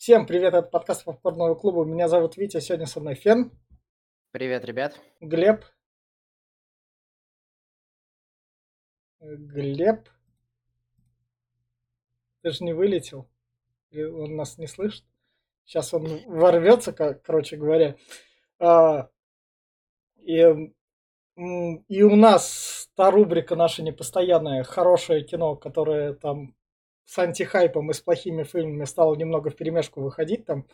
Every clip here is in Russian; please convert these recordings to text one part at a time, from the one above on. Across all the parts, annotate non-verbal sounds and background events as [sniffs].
Всем привет, это подкаст Попкорного клуба. Меня зовут Витя, сегодня со мной Фен, Привет, ребят. Глеб. Глеб. Ты же не вылетел. Он нас не слышит. Сейчас он ворвется, как, короче говоря. А, и, и у нас та рубрика наша непостоянная, хорошее кино, которое там с антихайпом и с плохими фильмами стало немного в перемешку выходить там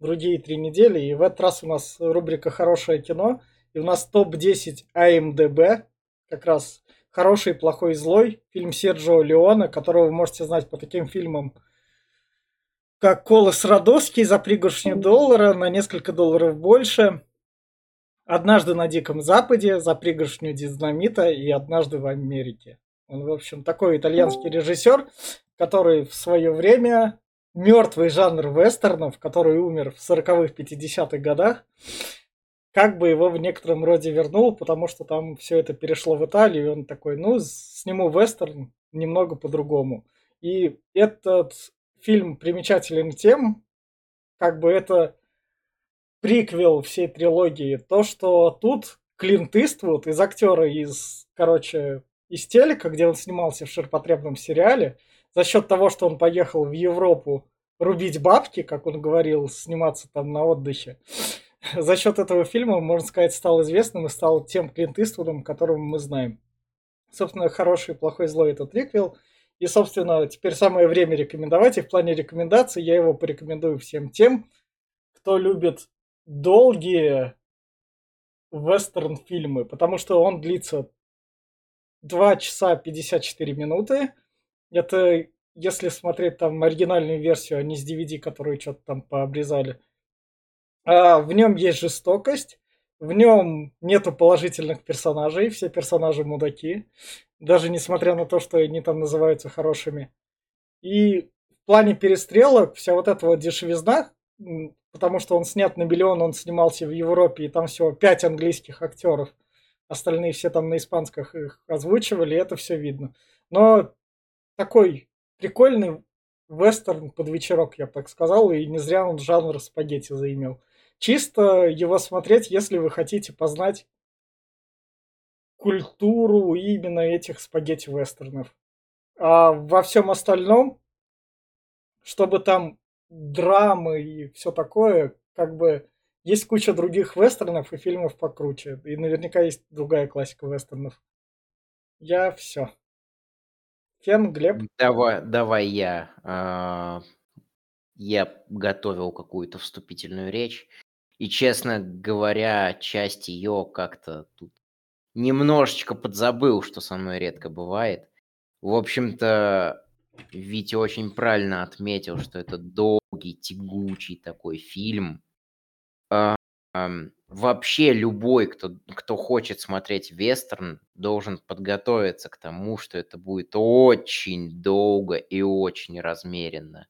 другие три недели. И в этот раз у нас рубрика «Хорошее кино». И у нас топ-10 IMDb, как раз «Хороший, плохой, злой». Фильм Серджио Леоне, которого вы можете знать по таким фильмам, как Колосс Родосский за пригоршню доллара на несколько долларов больше. Однажды на Диком Западе за пригоршню динамита и однажды в Америке. Он, в общем, такой итальянский режиссер, который в свое время мертвый жанр вестернов, который умер в 40-х, 50-х годах, как бы его в некотором роде вернул, потому что там все это перешло в Италию, и он такой, ну, сниму вестерн немного по-другому. И этот фильм примечателен тем, как бы это приквел всей трилогии, то, что тут Клинт Иствуд из актера из, короче, из телека, где он снимался в ширпотребном сериале, за счет того, что он поехал в Европу рубить бабки, как он говорил, сниматься там на отдыхе, [sniffs] за счет этого фильма, можно сказать, стал известным и стал тем Клинт Иствудом, которого мы знаем. Собственно, хороший, плохой, злой это триквел. И, собственно, теперь самое время рекомендовать. И в плане рекомендаций я его порекомендую всем тем, кто любит долгие вестерн-фильмы, потому что он длится 2 часа 54 минуты. Это если смотреть там оригинальную версию, а не с DVD, которую что-то там пообрезали. А, в нем есть жестокость, в нем нету положительных персонажей, все персонажи мудаки, даже несмотря на то, что они там называются хорошими. И в плане перестрелок вся вот эта вот дешевизна, потому что он снят на миллион, он снимался в Европе, и там всего пять английских актеров, остальные все там на испанских их озвучивали, и это все видно. Но такой прикольный вестерн под вечерок, я так сказал, и не зря он жанр спагетти заимел. Чисто его смотреть, если вы хотите познать культуру именно этих спагетти-вестернов. А во всем остальном, чтобы там драмы и все такое, как бы есть куча других вестернов и фильмов покруче. И наверняка есть другая классика вестернов. Я все. Кен, Глеб? Давай, давай я. А, я готовил какую-то вступительную речь. И, честно говоря, часть ее как-то тут немножечко подзабыл, что со мной редко бывает. В общем-то, Витя очень правильно отметил, что это долгий, тягучий такой фильм. Вообще любой, кто, кто хочет смотреть вестерн, должен подготовиться к тому, что это будет очень долго и очень размеренно.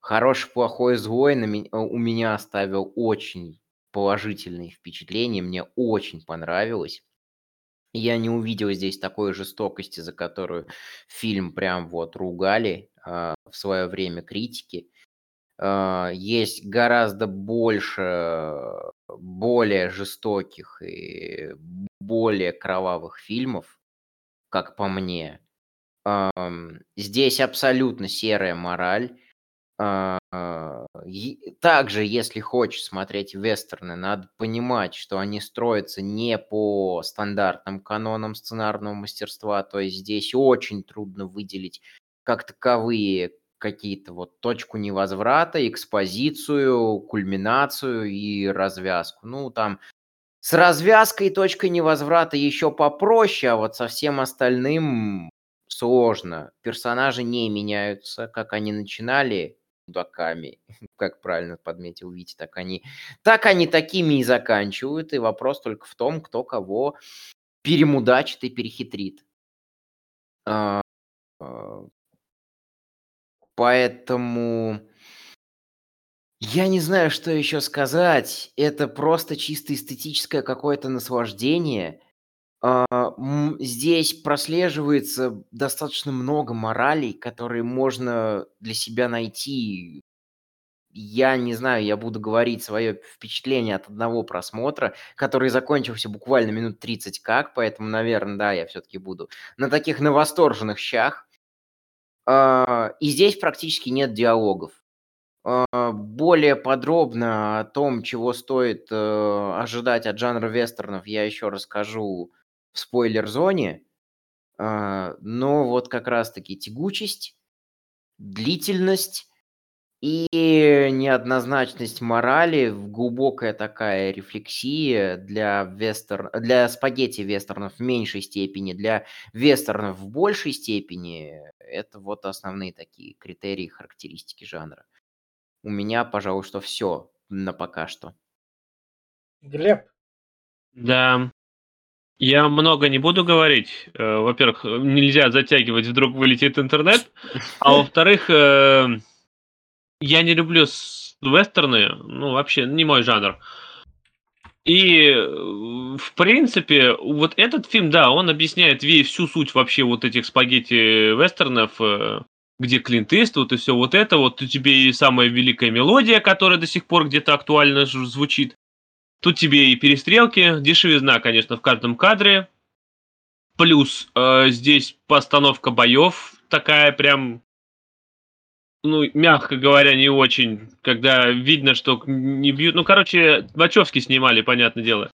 Хороший, плохой, злой на меня, у меня оставил очень положительные впечатления, мне очень понравилось. Я не увидел здесь такой жестокости, за которую фильм прям вот ругали э, в свое время критики. Э, есть гораздо больше более жестоких и более кровавых фильмов, как по мне. Здесь абсолютно серая мораль. А, также, если хочешь смотреть вестерны, надо понимать, что они строятся не по стандартным канонам сценарного мастерства, то есть здесь очень трудно выделить как таковые какие-то вот точку невозврата, экспозицию, кульминацию и развязку. Ну, там с развязкой и точкой невозврата еще попроще, а вот со всем остальным сложно. Персонажи не меняются, как они начинали, мудаками, [laughs] как правильно подметил Витя, так они, так они такими и заканчивают, и вопрос только в том, кто кого перемудачит и перехитрит. Поэтому я не знаю, что еще сказать. Это просто чисто эстетическое какое-то наслаждение. А, здесь прослеживается достаточно много моралей, которые можно для себя найти я не знаю, я буду говорить свое впечатление от одного просмотра, который закончился буквально минут 30 как, поэтому, наверное, да, я все-таки буду на таких навосторженных щах. А, и здесь практически нет диалогов. А, более подробно о том, чего стоит э, ожидать от жанра вестернов, я еще расскажу в спойлер-зоне. А, но вот как раз-таки тягучесть, длительность и неоднозначность морали, глубокая такая рефлексия для, вестер... для спагетти-вестернов в меньшей степени, для вестернов в большей степени, это вот основные такие критерии, характеристики жанра. У меня, пожалуй, что все на пока что. Глеб. Да. Я много не буду говорить. Э, во-первых, нельзя затягивать, вдруг вылетит интернет. А [laughs] во-вторых, э, я не люблю вестерны. Ну, вообще, не мой жанр. И, э, в принципе, вот этот фильм, да, он объясняет всю суть вообще вот этих спагетти-вестернов где Клинт Иствуд и все вот это, вот у тебе и самая великая мелодия, которая до сих пор где-то актуально звучит. Тут тебе и перестрелки, дешевизна, конечно, в каждом кадре. Плюс э, здесь постановка боев такая прям, ну, мягко говоря, не очень, когда видно, что не бьют. Ну, короче, Вачовски снимали, понятное дело.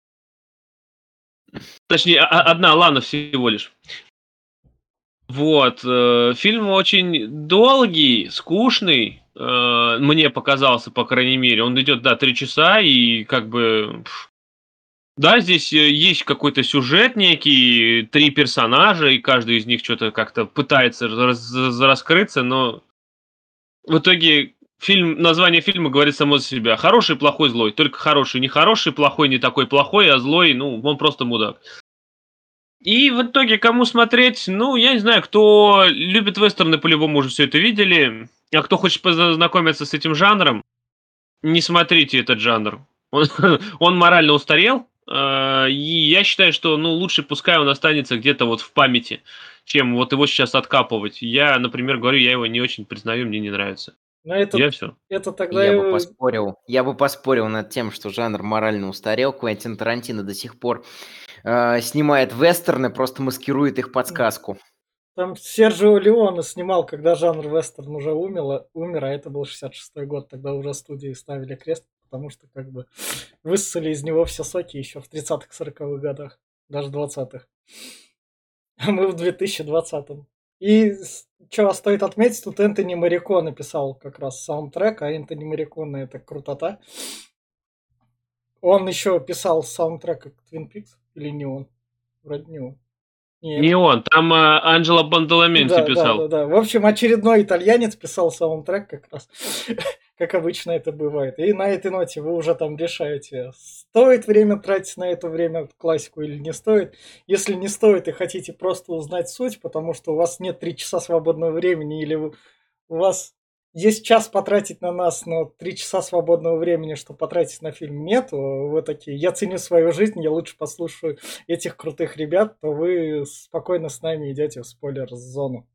Точнее, одна Лана всего лишь. Вот, э, фильм очень долгий, скучный, э, мне показался, по крайней мере. Он идет, да, три часа, и как бы... Да, здесь э, есть какой-то сюжет некий, три персонажа, и каждый из них что-то как-то пытается раз, раскрыться, но в итоге фильм, название фильма говорит само за себя. Хороший, плохой, злой. Только хороший, не хороший, плохой, не такой плохой, а злой, ну, он просто мудак. И в итоге, кому смотреть, ну, я не знаю, кто любит вестерны, по-любому уже все это видели. А кто хочет познакомиться с этим жанром, не смотрите этот жанр. Он, [laughs] он морально устарел, э, и я считаю, что ну, лучше пускай он останется где-то вот в памяти, чем вот его сейчас откапывать. Я, например, говорю, я его не очень признаю, мне не нравится. Но это, я все. Это тогда... Я бы поспорил. Я бы поспорил над тем, что жанр морально устарел. Квентин Тарантино до сих пор э, снимает вестерны, просто маскирует их под сказку. Там Серджио Леоне снимал, когда жанр вестерн уже умер, умер, а это был 66-й год. Тогда уже студии ставили крест, потому что как бы высосали из него все соки еще в 30-х, 40-х годах, даже 20-х. А [laughs] мы в 2020-м. И что стоит отметить, тут Энтони Марико написал как раз саундтрек, а Энтони Марикона это крутота. Он еще писал саундтрек к Twin Peaks, или не он? Вроде не он. Нет. Не он, там uh, Анджело Бандоламенти да, писал. Да, да, да. В общем, очередной итальянец писал саундтрек как раз, [laughs] как обычно это бывает. И на этой ноте вы уже там решаете, стоит время тратить на это время классику или не стоит. Если не стоит и хотите просто узнать суть, потому что у вас нет три часа свободного времени или у вас есть час потратить на нас, но три часа свободного времени, что потратить на фильм нет, вы такие, я ценю свою жизнь, я лучше послушаю этих крутых ребят, то вы спокойно с нами идете в спойлер-зону.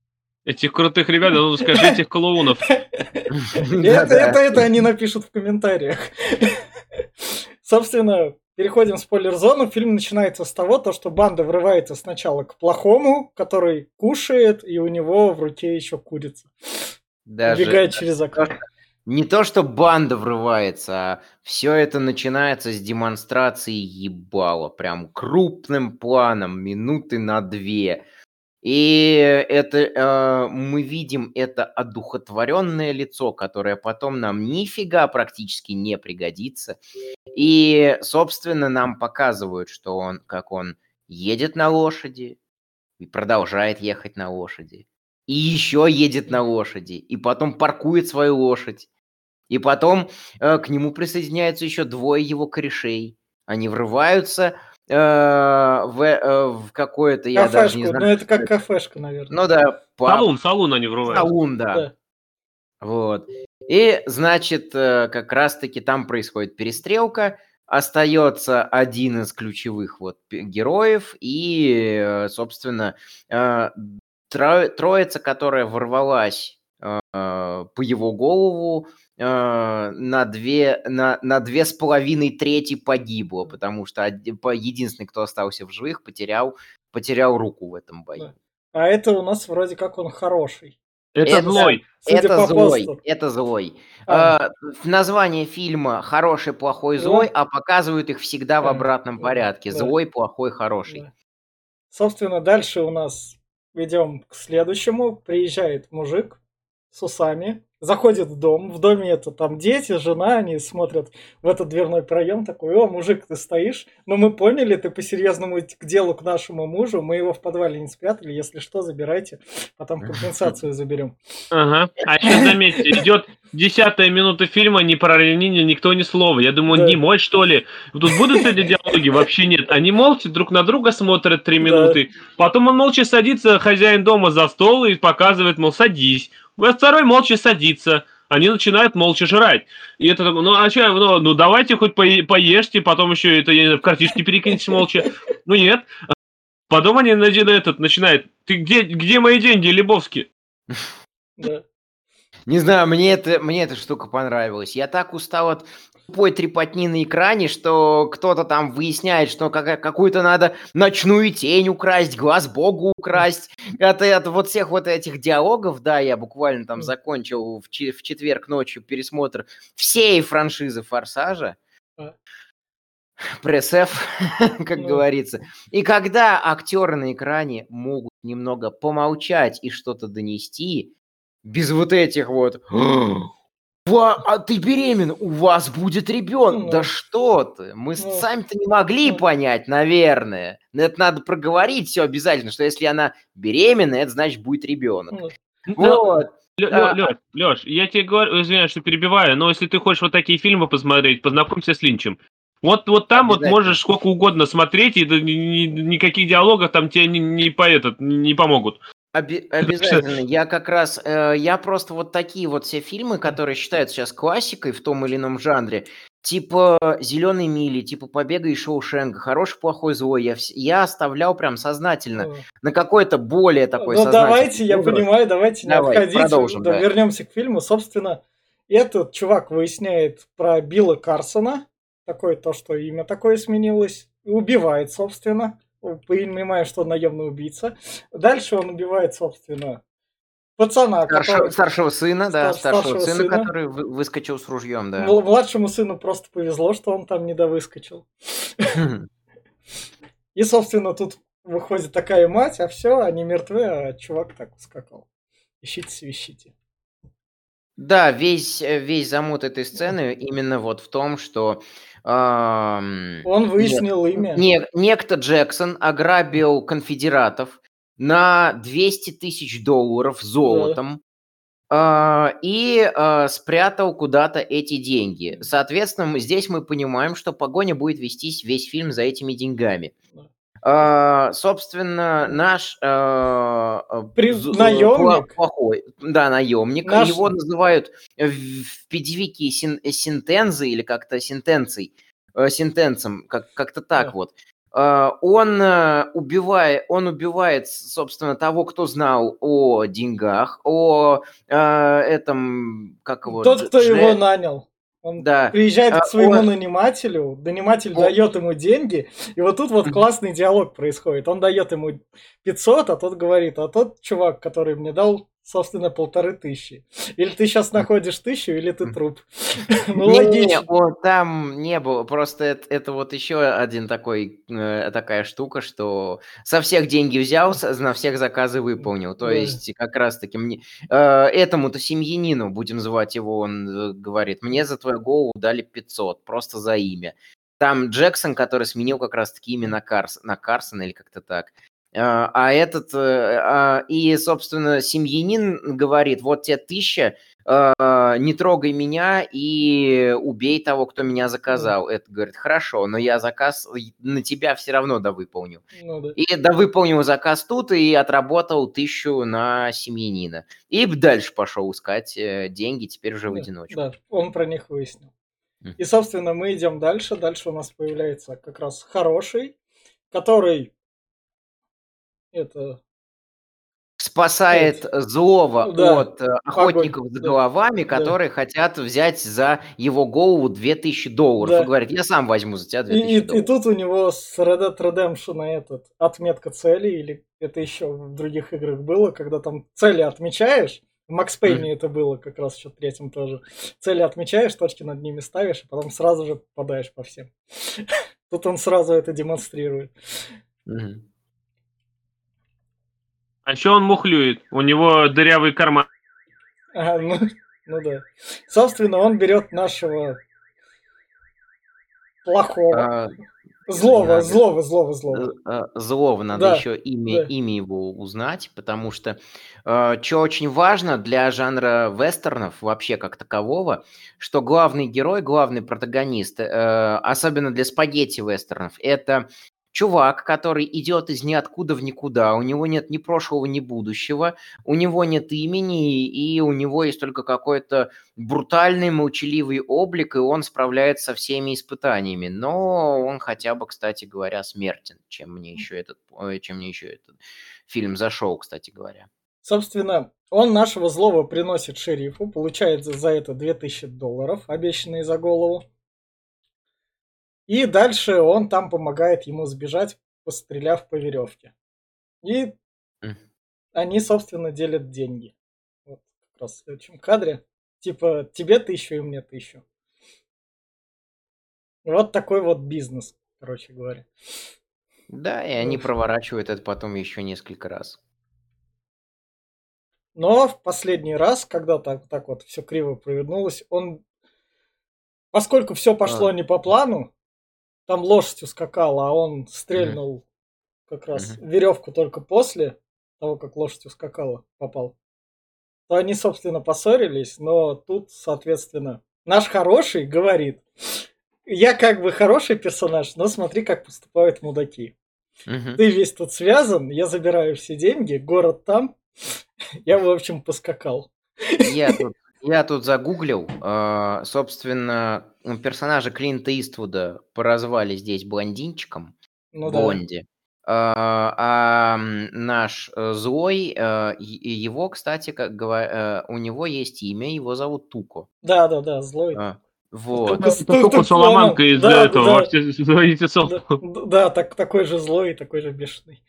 Этих крутых ребят, ну скажи этих клоунов. [laughs] Это, это, это они напишут в комментариях. [laughs] Собственно, переходим в спойлер-зону. Фильм начинается с того, то, что банда врывается сначала к плохому, который кушает, и у него в руке еще курица. Даже, Убегает через окно. Не то, что банда врывается, а все это начинается с демонстрации ебала. Прям крупным планом, минуты на две. И это э, мы видим это одухотворенное лицо, которое потом нам нифига практически не пригодится. И, собственно, нам показывают, что он, как он едет на лошади и продолжает ехать на лошади и еще едет на лошади, и потом паркует свою лошадь. И потом э, к нему присоединяются еще двое его корешей. Они врываются э, в, э, в какое-то, я кафешку, даже не знаю. Ну, это как кафешка, наверное. Ну да. Пап... Салун, салун они врываются. Салун, да. да. Вот. И, значит, э, как раз-таки там происходит перестрелка, остается один из ключевых вот героев, и, э, собственно, э, тро, троица, которая ворвалась э, по его голову на две, на, на две с половиной трети погибло, потому что единственный, кто остался в живых, потерял, потерял руку в этом бою. А это у нас вроде как он хороший. Это, это злой. Это злой. Посту. Это злой. А. Э, название фильма хороший, плохой, злой, а показывают их всегда в обратном порядке. Да. Злой, плохой, хороший. Да. Собственно, дальше у нас идем к следующему. Приезжает мужик с усами, заходит в дом, в доме это там дети, жена, они смотрят в этот дверной проем, такой, о, мужик, ты стоишь, но мы поняли, ты по-серьезному к делу к нашему мужу, мы его в подвале не спрятали, если что, забирайте, потом [laughs] компенсацию заберем. Ага, а еще заметьте, идет десятая минута фильма, не про Ленина никто ни слова, я думаю, он не мой, что ли? Тут будут эти диалоги? Вообще нет, они молча друг на друга смотрят три минуты, потом он молча садится, хозяин дома за стол и показывает, мол, садись, второй молча садится. Они начинают молча жрать. И это ну а что, ну, ну давайте хоть по поешьте, потом еще это, я не знаю, в картишке перекиньтесь молча. Ну нет. Потом они этот, начинают, ты где, где мои деньги, Лебовский? Да. Не знаю, мне, это, мне эта штука понравилась. Я так устал от тупой трепотни на экране, что кто-то там выясняет, что как, какую-то надо ночную тень украсть, глаз богу украсть. Это от вот всех вот этих диалогов, да, я буквально там закончил в, в четверг ночью пересмотр всей франшизы «Форсажа». Пресс-Ф, [laughs] как говорится. И когда актеры на экране могут немного помолчать и что-то донести, без вот этих вот а ты беременна, у вас будет ребенок. Ну, да что ты, мы ну, сами-то не могли ну. понять, наверное. Но это надо проговорить все обязательно, что если она беременна, это значит будет ребенок. Ну, вот. Леш, а, Леш, я тебе говорю, извиняюсь, что перебиваю, но если ты хочешь вот такие фильмы посмотреть, познакомься с Линчем. Вот, вот там вот можешь сколько угодно смотреть, и никаких диалогов там тебе не, не, по этот, не помогут. Оби- обязательно. Я как раз, э, я просто вот такие вот все фильмы, которые считаются сейчас классикой в том или ином жанре, типа «Зеленый мили», типа «Побега из Шоушенга», «Хороший, плохой, злой», я, вс- я оставлял прям сознательно на какой-то более такой Ну давайте, я понимаю, давайте не Давай, отходить, продолжим, да, да. вернемся к фильму. Собственно, этот чувак выясняет про Билла Карсона, такое то, что имя такое сменилось, и убивает, собственно понимая, что он наемный убийца. Дальше он убивает, собственно, пацана, Старшего, который... старшего сына, да, старшего, старшего сына, сына, который выскочил с ружьем, да. Младшему сыну просто повезло, что он там не довыскочил. [laughs] И, собственно, тут выходит такая мать, а все, они мертвы, а чувак так ускакал. Ищите, свищите. Да, весь, э, весь замут этой сцены именно вот в том, что он выяснил нет, имя. Не, некто Джексон ограбил конфедератов на 200 тысяч долларов золотом да. э, и э, спрятал куда-то эти деньги. Соответственно, здесь мы понимаем, что погоня будет вестись весь фильм за этими деньгами. Да. Uh, собственно, наш uh, При... наемник, плохой, да, наемник, наш... его называют в, педевике син, синтензы или как-то синтенций, э, синтенцем, как, как-то так yeah. вот. Uh, он убивает, он убивает, собственно, того, кто знал о деньгах, о uh, этом, как его... Тот, кто Дж... его нанял. Он да. приезжает к а, своему он... нанимателю, наниматель он... дает ему деньги, и вот тут вот классный диалог происходит. Он дает ему 500, а тот говорит, а тот чувак, который мне дал собственно, полторы тысячи. Или ты сейчас находишь тысячу, или ты труп. [laughs] ну, логично. Не, там не было. Просто это, это вот еще один такой, э, такая штука, что со всех деньги взял, на всех заказы выполнил. То есть как раз-таки мне... Э, этому-то семьянину, будем звать его, он э, говорит, мне за твою голову дали 500, просто за имя. Там Джексон, который сменил как раз-таки имя на, Карс, на Карсона или как-то так. А, а этот, э, а, и, собственно, семьянин говорит, вот тебе тысяча, а, не трогай меня и убей того, кто меня заказал. Это говорит, хорошо, но я заказ на тебя все равно да выполню. Ну, да. И да выполнил заказ тут и отработал тысячу на семьянина. И дальше пошел искать э, деньги, теперь уже в одиночку. Да, он про них выяснил. И, собственно, мы идем дальше. Дальше у нас появляется как раз хороший, который это... спасает злого Да, от э, охотников за да, головами, да. которые хотят взять за его голову 2000 долларов. Да. И говорит, я сам возьму за тебя И, 2000 и- и долларов. тут у него с Red Dead Redemption этот отметка цели, или это еще в других играх было, когда там цели отмечаешь, в Макс Пейне это было как раз еще третьем тоже. Цели отмечаешь, точки над ними ставишь, и потом сразу же попадаешь по всем. [laughs] Тут он сразу это демонстрирует. Мгм. А еще он мухлюет. У него дырявый карман. Ага, ну, ну да. Собственно, он берет нашего плохого, А, злого, надо. злого, злого, злого. Э, э, Злого надо Да, еще имя, да. имя его узнать, потому что что очень важно для жанра вестернов вообще как такового, что главный герой, главный протагонист, э, особенно для спагетти вестернов, это чувак, который идет из ниоткуда в никуда, у него нет ни прошлого, ни будущего, у него нет имени, и у него есть только какой-то брутальный, молчаливый облик, и он справляется со всеми испытаниями. Но он хотя бы, кстати говоря, смертен, чем мне еще этот, ой, чем мне еще этот фильм зашел, кстати говоря. Собственно, он нашего злого приносит шерифу, получает за, за это 2000 долларов, обещанные за голову. И дальше он там помогает ему сбежать, постреляв по веревке. И они, собственно, делят деньги. Вот как раз в следующем кадре. Типа, тебе тысячу и мне тысячу. Вот такой вот бизнес, короче говоря. Да, и они проворачивают это потом еще несколько раз. Но в последний раз, когда так, так вот все криво провернулось, он, поскольку все пошло А. не по плану, там лошадь ускакала, а он стрельнул как раз Мгм. веревку только после того, как лошадь ускакала, попал. То они, собственно, поссорились, но тут, соответственно, наш хороший говорит, я как бы хороший персонаж, но смотри, как поступают мудаки. Мгм. Ты весь тут связан, я забираю все деньги, город там, [laughs] я, в общем, поскакал. Я тут, я тут загуглил. э, собственно, персонажа Клинта Иствуда поразвали здесь блондинчиком. Ну да. Бонди. А, а, наш э, злой, э, его, кстати, как говоря, у него есть имя, его зовут Туко. Да, да, да, злой. А, вот. Только Соломанка из Да, этого. да. [laughs] Да, да, так, такой же злой и такой же бешеный.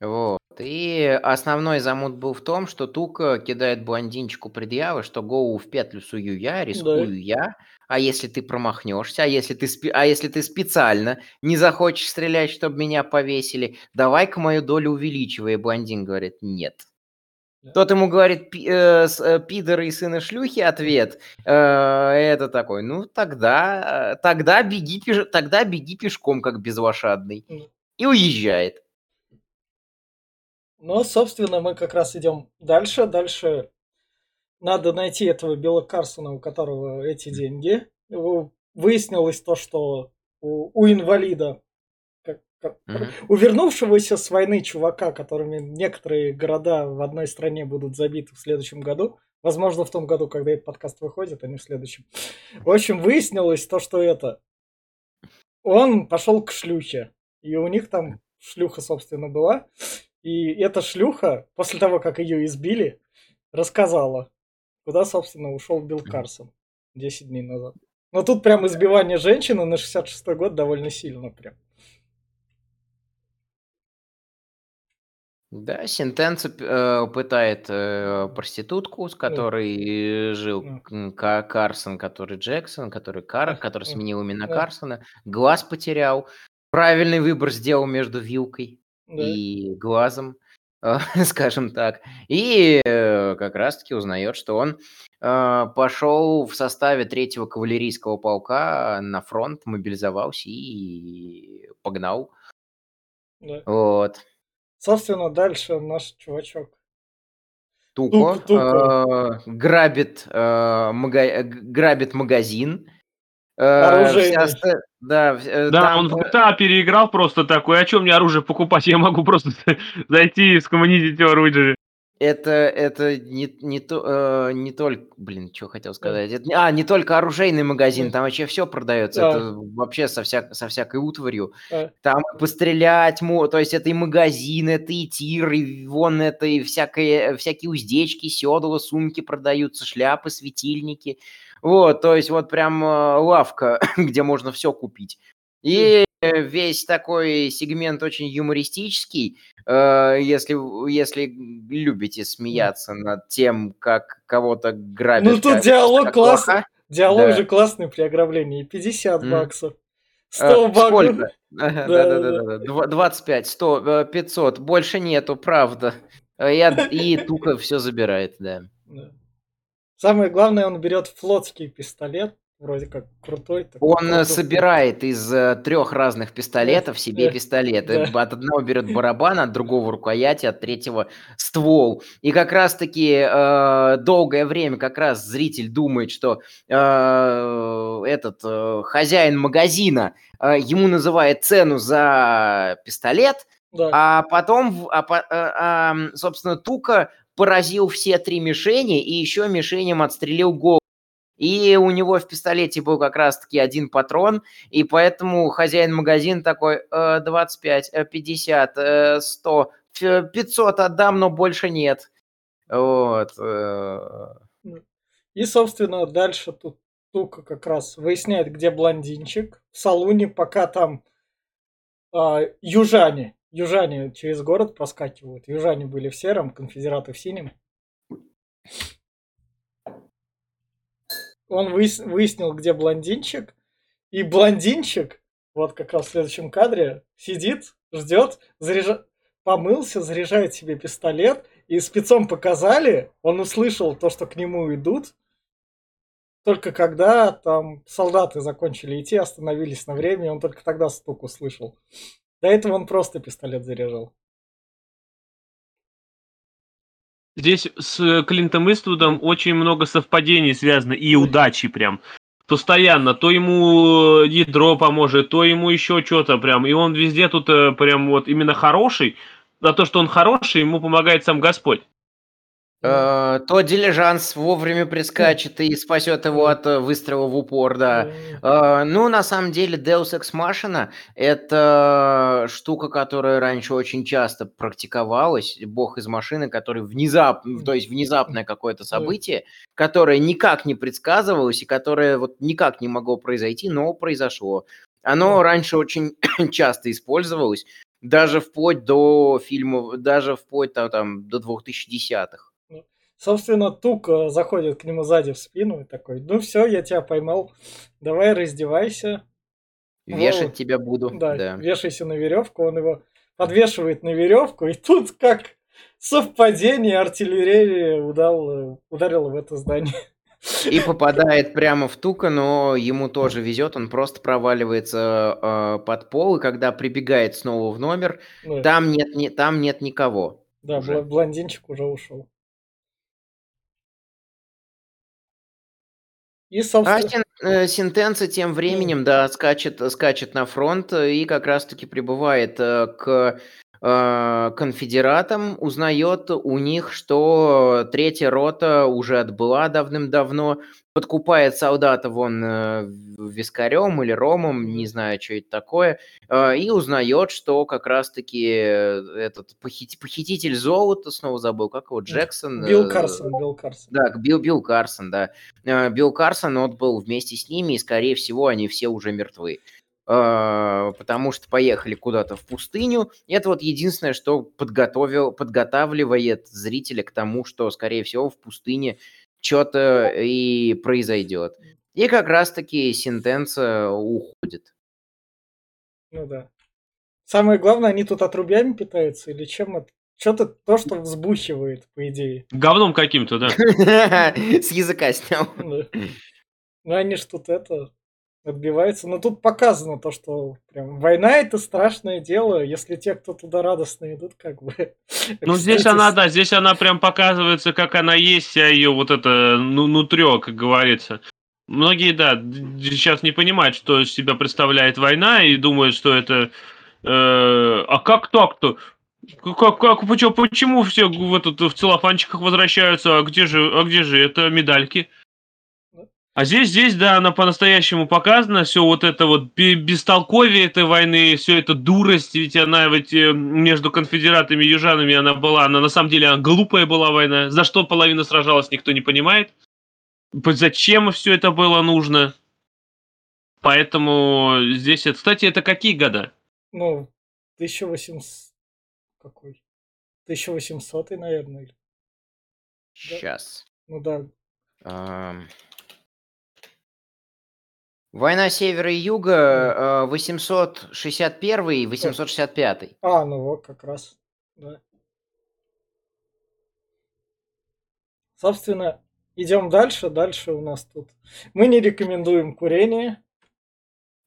Вот. И основной замут был в том, что Тука кидает блондинчику предъявы, что голову в петлю сую я, рискую я, а если ты промахнешься, а если ты, спе- а если ты специально не захочешь стрелять, чтобы меня повесили, давай-ка мою долю увеличивай. И блондин говорит, нет. Да. Тот ему говорит, «Пи- э, э, пидоры и сына шлюхи, ответ. Э, это такой, ну тогда, э, тогда беги, тогда беги пешком, как безлошадный. И уезжает. Но, собственно, мы как раз идем дальше. Дальше надо найти этого Билла Карсона, у которого эти деньги. Выяснилось то, что у, у инвалида, как- как- Мгм. у вернувшегося с войны чувака, которыми некоторые города в одной стране будут забиты в следующем году, возможно, в том году, когда этот подкаст выходит, а не в следующем. В общем, выяснилось то, что это. Он пошел к шлюхе, и у них там шлюха, собственно, была. И эта шлюха, после того, как ее избили, рассказала, куда, собственно, ушел Билл Карсон 10 дней назад. Но тут прям избивание женщины на 66-й год довольно сильно прям. Да, Сентенци э, пытает э, проститутку, с которой э, жил Да. Карсон, который Джексон, который Кар, Да, который да, сменил именно да. Карсона. Глаз потерял. Правильный выбор сделал между вилкой Да. и глазом, э, [laughs] скажем так. И э, как раз-таки узнает, что он э, пошел в составе третьего кавалерийского полка на фронт, мобилизовался и погнал. да. Вот. Собственно, дальше наш чувачок. Туко, Туко, Туко. э, грабит, э, мага- грабит магазин. Э, вся сце- да, э, Да, там, он в э, GTA переиграл просто такой, а чем мне оружие покупать? Я могу просто [laughs] зайти и скоммунизить оружие. Это, это не, не, то, э, не только, блин, что хотел сказать, это, а, не только оружейный магазин, там вообще все продается, Да. это вообще со, вся, со всякой утварью, А, там и пострелять, то есть это и магазин, это и тир, и вон это и всякие, всякие уздечки, седла, сумки продаются, шляпы, светильники, вот, то есть вот прям э, лавка, [coughs] где можно все купить. И весь такой сегмент очень юмористический, э, если, если любите смеяться над тем, как кого-то грабят. Ну, тут диалог классный. Диалог Да. же классный при ограблении. 50 Мгм. баксов. Э, 100 баксов. Сколько? [laughs] [laughs] Да-да-да. Два- 25, 100, э, 500. Больше нету, правда. Э, И, и Тука все забирает, да. Самое главное, он берет флотский пистолет, вроде как крутой. такой, Он э, крутой. собирает из трех разных пистолетов себе да, пистолет. да. Э, От одного берет барабан, от другого рукоять, от третьего ствол. И как раз-таки э, долгое время как раз зритель думает, что э, этот э, хозяин магазина э, ему называет цену за пистолет, Да. А потом, а а, ам, собственно, Тука поразил все три мишени и еще мишеням отстрелил голову. И у него в пистолете был как раз-таки один патрон, и поэтому хозяин магазина такой, «Э, 25, э, 50, э, 100, ф- 500 отдам, но больше нет. Вот. э, И, собственно, дальше тут Тука как раз выясняет, где блондинчик. В салуне, пока там а, южане, южане через город проскакивают. Южане были в сером, конфедераты в синем. Он выяс- выяснил, где блондинчик. И блондинчик, вот как раз в следующем кадре, сидит, ждет, заряжа... помылся, заряжает себе пистолет. И спецом показали, он услышал то, что к нему идут. Только когда там солдаты закончили идти, остановились на время, он только тогда стук услышал. До этого он просто пистолет заряжал. Здесь с Клинтом Иствудом очень много совпадений связано и удачи прям. Постоянно. То ему ядро поможет, то ему еще что-то прям. И он везде тут э, прям вот именно хороший. За то, что он хороший, ему помогает сам Господь. Э, То дилижанс вовремя прискачет и спасет его от э, выстрела в упор, да. Э, Ну, на самом деле, Deus Ex Machina– это штука, которая раньше очень часто практиковалась. Бог из машины, который внезапно, то есть внезапное какое-то событие, которое никак не предсказывалось и которое вот никак не могло произойти, но произошло. Оно раньше очень [coughs] часто использовалось, даже вплоть до фильмов, даже вплоть до, там, до 2010-х. Собственно, Тук э, заходит к нему сзади в спину и такой, ну все, я тебя поймал, давай раздевайся. Вешать Вот. тебя буду. Да, да. вешайся на веревку, он его подвешивает на веревку, и тут как совпадение артиллерия удал, ударила в это здание. И [laughs] попадает прямо в Тука, но ему тоже везет, он просто проваливается э, под пол, и когда прибегает снова в номер, Да, там нет, ни- там нет никого. да, уже. блондинчик уже ушел. И, А собственно, Син- э, тем временем, да, скачет, скачет на фронт э, и как раз-таки прибывает э, к конфедератам, узнает у них, что третья рота уже отбыла давным-давно, подкупает солдата вон э, вискарем или ромом, не знаю, что это такое, э, и узнает, что как раз-таки э, этот похит- похититель золота, снова забыл, как его, Джексон? Билл э, Карсон, Билл Карсон. да, Билл, Билл Карсон, да. Э, Билл Карсон, он был вместе с ними, и, скорее всего, они все уже мертвы. Э, Потому что поехали куда-то в пустыню. И это вот единственное, что подготовил, подготавливает зрителя к тому, что, скорее всего, в пустыне что-то и произойдет. И как раз-таки сентенция уходит. Ну да. Самое главное, они тут отрубями питаются или чем это? Что-то то, что взбухивает, по идее. Говном каким-то, да. [laughs] С языка снял. Да. Ну они ж тут это отбиваются. Но тут показано то, что прям война это страшное дело, если те, кто туда радостно идут, как бы. [laughs] Ну, здесь она, да, здесь она прям показывается, как она есть, вся ее вот это ну, нутрё, как говорится. Многие, да, сейчас не понимают, что из себя представляет война, и думают, что это... э, а как так-то? Как, как, почему, почему все в, этот, в целлофанчиках возвращаются, а где же, а где же это медальки? А здесь, здесь, да, она по-настоящему показана, все вот это вот бестолковие этой войны, все это дурость, ведь она ведь э, между конфедератами и южанами она была, она на самом деле она глупая была война, за что половина сражалась, никто не понимает, зачем все это было нужно, поэтому здесь, кстати, это какие года? Ну, 1800, какой? 1800, наверное. Сейчас. Да? Ну да. Um... Война севера и юга 861 и 865. А, ну вот как раз. Да. Собственно, идем дальше. Дальше у нас тут... Мы не рекомендуем курение.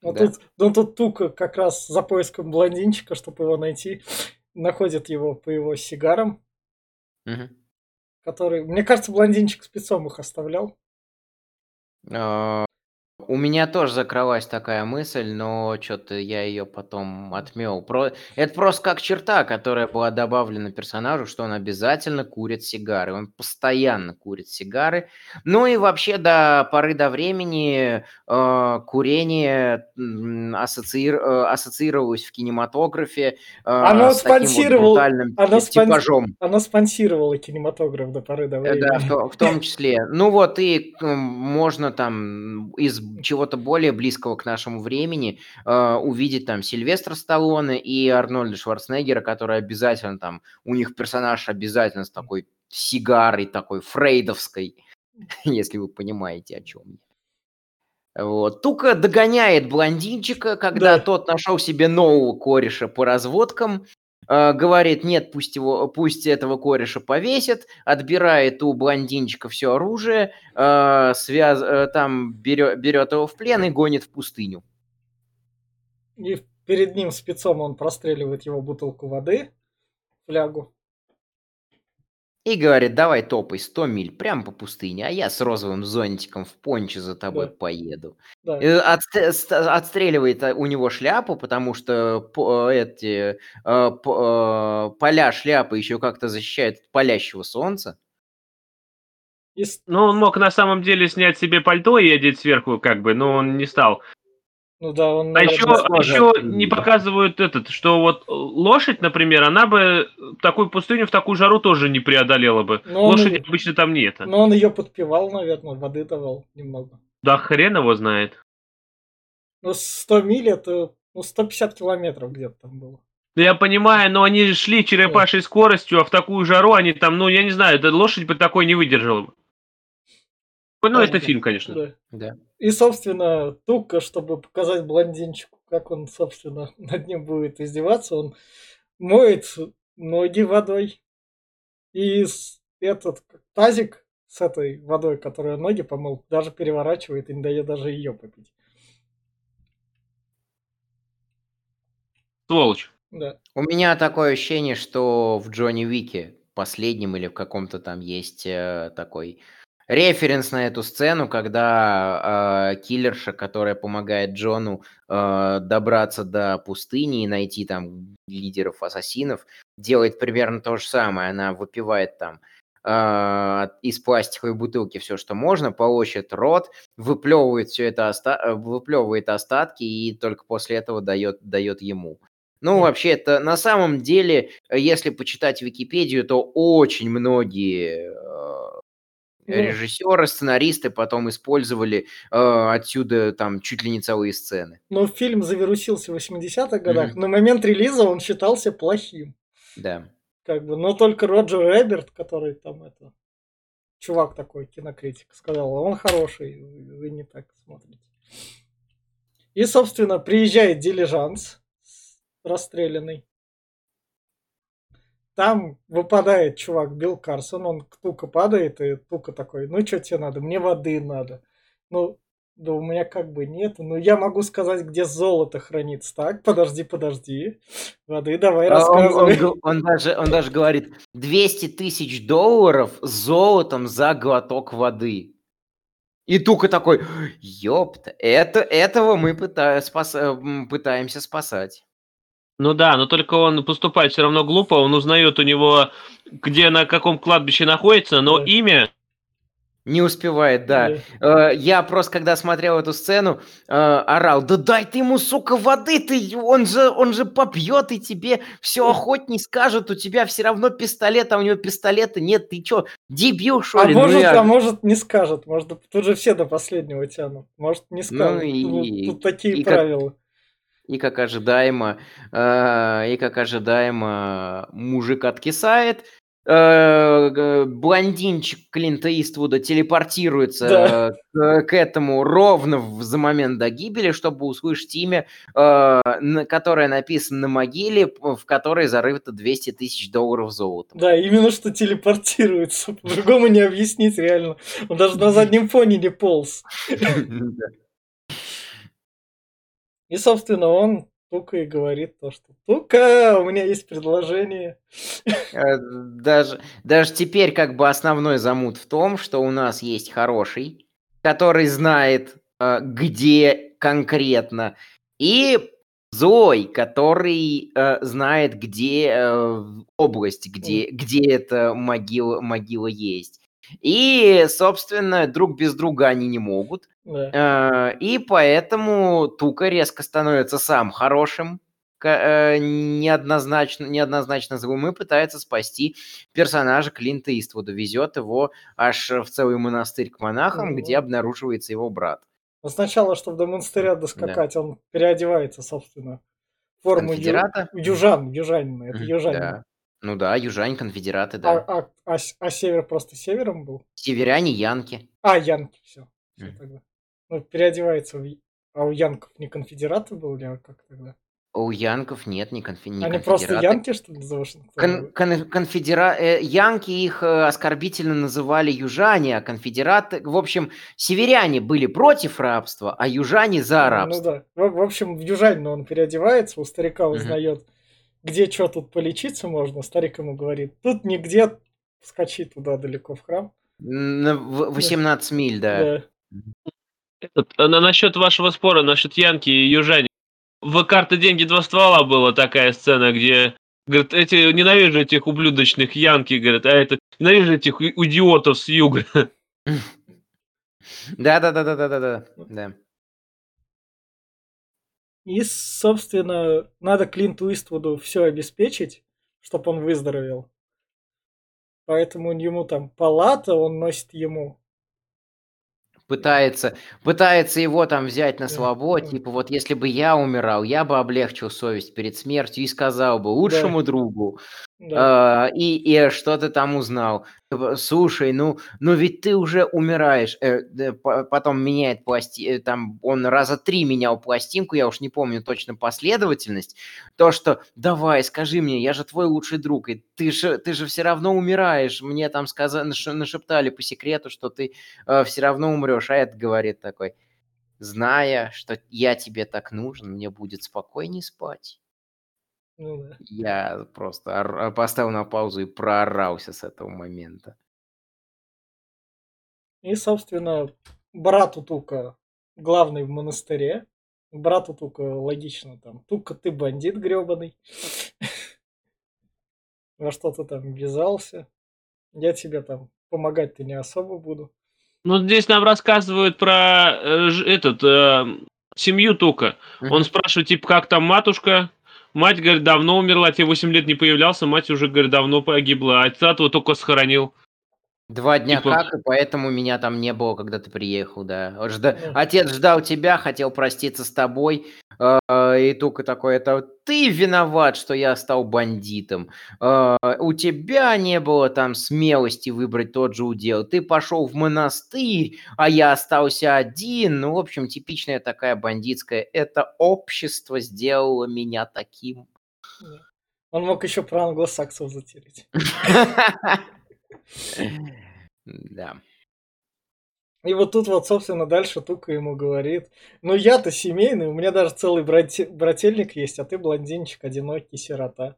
Но да. тут, ну, тут Тука как раз за поиском блондинчика, чтобы его найти, находит его по его сигарам. Угу. Который... Мне кажется, блондинчик спецом их оставлял. У меня тоже закралась такая мысль, но что-то я ее потом отмел. Про... Это просто как черта, которая была добавлена персонажу, что он обязательно курит сигары. Он постоянно курит сигары. Ну и вообще до поры до времени э, курение ассоци... э, ассоциировалось в кинематографе э, оно с таким вот брутальным оно типажом. Спон... Оно спонсировало кинематограф до поры до времени. Да, в, то, в том числе. Ну вот и можно там из чего-то более близкого к нашему времени, э, увидеть там Сильвестра Сталлоне и Арнольда Шварценеггера, которые обязательно там, у них персонаж обязательно с такой сигарой, такой фрейдовской, [laughs] если вы понимаете, о чем я. Вот. Тука догоняет блондинчика, когда да. тот нашел себе нового кореша по разводкам, говорит, нет, пусть, его, пусть этого кореша повесят, отбирает у блондинчика все оружие, э, связ, э, там берет, берет его в плен и гонит в пустыню. И перед ним спецом он простреливает его бутылку воды, флягу. И говорит, давай топай 100 миль прямо по пустыне, а я с розовым зонтиком в понче за тобой да. поеду. Да. Отст- отстреливает э, у него шляпу, потому что э, эти э, поля шляпы еще как-то защищают от палящего солнца. Ну, он мог на самом деле снять себе пальто и одеть сверху, как бы, но он не стал. Ну да, он... А еще, еще не показывают этот, что вот лошадь, например, она бы такую пустыню в такую жару тоже не преодолела бы. Но Лошади он... обычно там не это. Но он ее подпевал, наверное, воды давал немного. Да хрен его знает. Ну, 100 миль это ну, 150 километров где-то там было. Да я понимаю, но они шли черепашей скоростью, а в такую жару они там, ну, я не знаю, да лошадь бы такой не выдержала бы. Ну, это фильм, конечно. Да. да. И, собственно, Тука, чтобы показать блондинчику, как он, собственно, [laughs] над ним будет издеваться, он моет ноги водой. И этот тазик с этой водой, которую ноги помыл, даже переворачивает и не дает даже ее попить. Сволочь. Да. У меня такое ощущение, что в Джонни Вике последнем или в каком-то там есть э, такой референс на эту сцену, когда э, киллерша, которая помогает Джону э, добраться до пустыни и найти там лидеров ассасинов, делает примерно то же самое. Она выпивает там э, из пластиковой бутылки все, что можно, полощет рот, выплевывает все это, оста- выплевывает остатки и только после этого дает, дает ему. Ну, вообще, это на самом деле, если почитать Википедию, то очень многие ну, режиссеры, сценаристы потом использовали э, отсюда там чуть ли не целые сцены. Но фильм завирусился в 80-х годах. Mm-hmm. На момент релиза он считался плохим. Да. Как бы, но только Роджер Эберт, который там это чувак такой, кинокритик, сказал, он хороший, вы не так смотрите. И, собственно, приезжает дилижанс расстрелянный. Там выпадает чувак Билл Карсон, он Тука падает, и Тука такой, ну что тебе надо? Мне воды надо. Ну, да у меня как бы нет. Ну, я могу сказать, где золото хранится. Так, подожди, подожди. Воды давай а рассказывай. Он, он, он, даже, он даже говорит, 200 тысяч долларов с золотом за глоток воды. И Тука такой, ёпта, это, этого мы пыта, спас, пытаемся спасать. Ну да, но только он поступает все равно глупо, он узнает у него, где на каком кладбище находится, но Да. имя Не успевает, да. Э, Я просто, когда смотрел эту сцену, э, орал, да дай ты ему, сука, воды, ты, он же, он же попьет и тебе все охотней скажет, у тебя все равно пистолет, а у него пистолета нет, ты чё, дебил, что А ли? Ну может, я- а может не скажет. Может, тут же все до последнего тянут. Может, не скажет. и- Ну, тут такие и как- правила. И как ожидаемо, э, и как ожидаемо, мужик откисает, э, блондинчик Клинта Иствуда телепортируется Да. э, к, к этому ровно в- за момент до гибели, чтобы услышать имя, э, на- которое написано на могиле, в которой зарыто 200 тысяч долларов золотом. Да, именно что телепортируется. По-другому не объяснить реально. Он даже на заднем фоне не полз. [laughs] И, собственно, он Тука и говорит то, что Тука, у меня есть предложение. Э, Даже, даже теперь как бы основной замут в том, что у нас есть хороший, который знает, э, где конкретно, и злой, который э, знает, где э, область, где, где эта могила, могила есть. И, собственно, друг без друга они не могут. Да. Э, И поэтому Тука резко становится сам хорошим, э, неоднозначно, неоднозначно злым и пытается спасти персонажа Клинта Иствуда. Везет его аж в целый монастырь к монахам, где Мгм. обнаруживается его брат. Но сначала, чтобы до монастыря доскакать, он переодевается, собственно, в форму ю- южан, южанина. Это Мгм, южанин. Да. Ну да, южане, конфедераты, А, да. а- а с- а север просто севером был? Северяне, янки. А, янки, все. Мгм. тогда. Ну, переодевается в... я- А у янков не конфедераты были, а как тогда? А У янков нет, не, конфи- не Они просто конфедераты. янки, что ли, за Вашингтон? Кон- кон- конфедера... э, Янки их э, оскорбительно называли южане, а конфедераты... В общем, северяне были против рабства, а южане за Ну рабство. да. В, в общем, в южанина он переодевается, у старика Мгм. узнает, где что тут полечиться можно. Старик ему говорит, тут нигде, скачи туда далеко в храм. На в- 18 миль, да. Да. Этот, а на, насчет вашего спора, насчет Янки и Южани. В «Карта, деньги, два ствола» была такая сцена, где Говорит, эти, ненавижу этих ублюдочных Янки, говорят, а это, ненавижу этих идиотов с юга. Да-да-да-да-да-да. Да. И, собственно, надо Клинту Иствуду все обеспечить, чтобы он выздоровел. Поэтому ему там палата, он носит ему. Пытается, пытается его там взять на Да, слабо, да. типа вот если бы я умирал, я бы облегчил совесть перед смертью и сказал бы лучшему другу, Да. А, и, и что ты там узнал? Типа, Слушай, ну, ну ведь ты уже умираешь. Э, потом меняет пласти... э, там он раза три менял пластинку, я уж не помню точно последовательность. То, что давай, скажи мне, я же твой лучший друг, и ты же, ты же все равно умираешь. Мне там сказали, нашептали по секрету, что ты все равно умрешь. А это говорит такой, зная, что я тебе так нужен, мне будет спокойнее спать. Ну да. Я просто ор- поставил на паузу и проорался с этого момента. И, собственно, брату Тука главный в монастыре. Брату Тука логично там. Тука, ты бандит гребаный. [laughs] Во что ты там ввязался. Я тебе там помогать-то не особо буду. Ну, здесь нам рассказывают про э, этот, э, семью Тука. Он спрашивает, типа, как там матушка? Мать, говорит, давно умерла, тебе 8 лет не появлялся, мать уже, говорит, давно погибла, а отца твоего только сохранил. Два дня Типа- как, и поэтому меня там не было, когда ты приехал, да. Жда- Ну. Отец ждал тебя, хотел проститься с тобой, и только такой, это ты виноват, что я стал бандитом. Э, у тебя не было там смелости выбрать тот же удел. Ты пошел в монастырь, а я остался один. Ну, в общем, типичная такая бандитская. Это общество сделало меня таким. Он мог еще про англосаксов затереть. [laughs] Да. И вот тут вот, собственно, дальше Тука ему говорит, ну я-то семейный, у меня даже целый брате- брательник есть, а ты блондинчик, одинокий, сирота.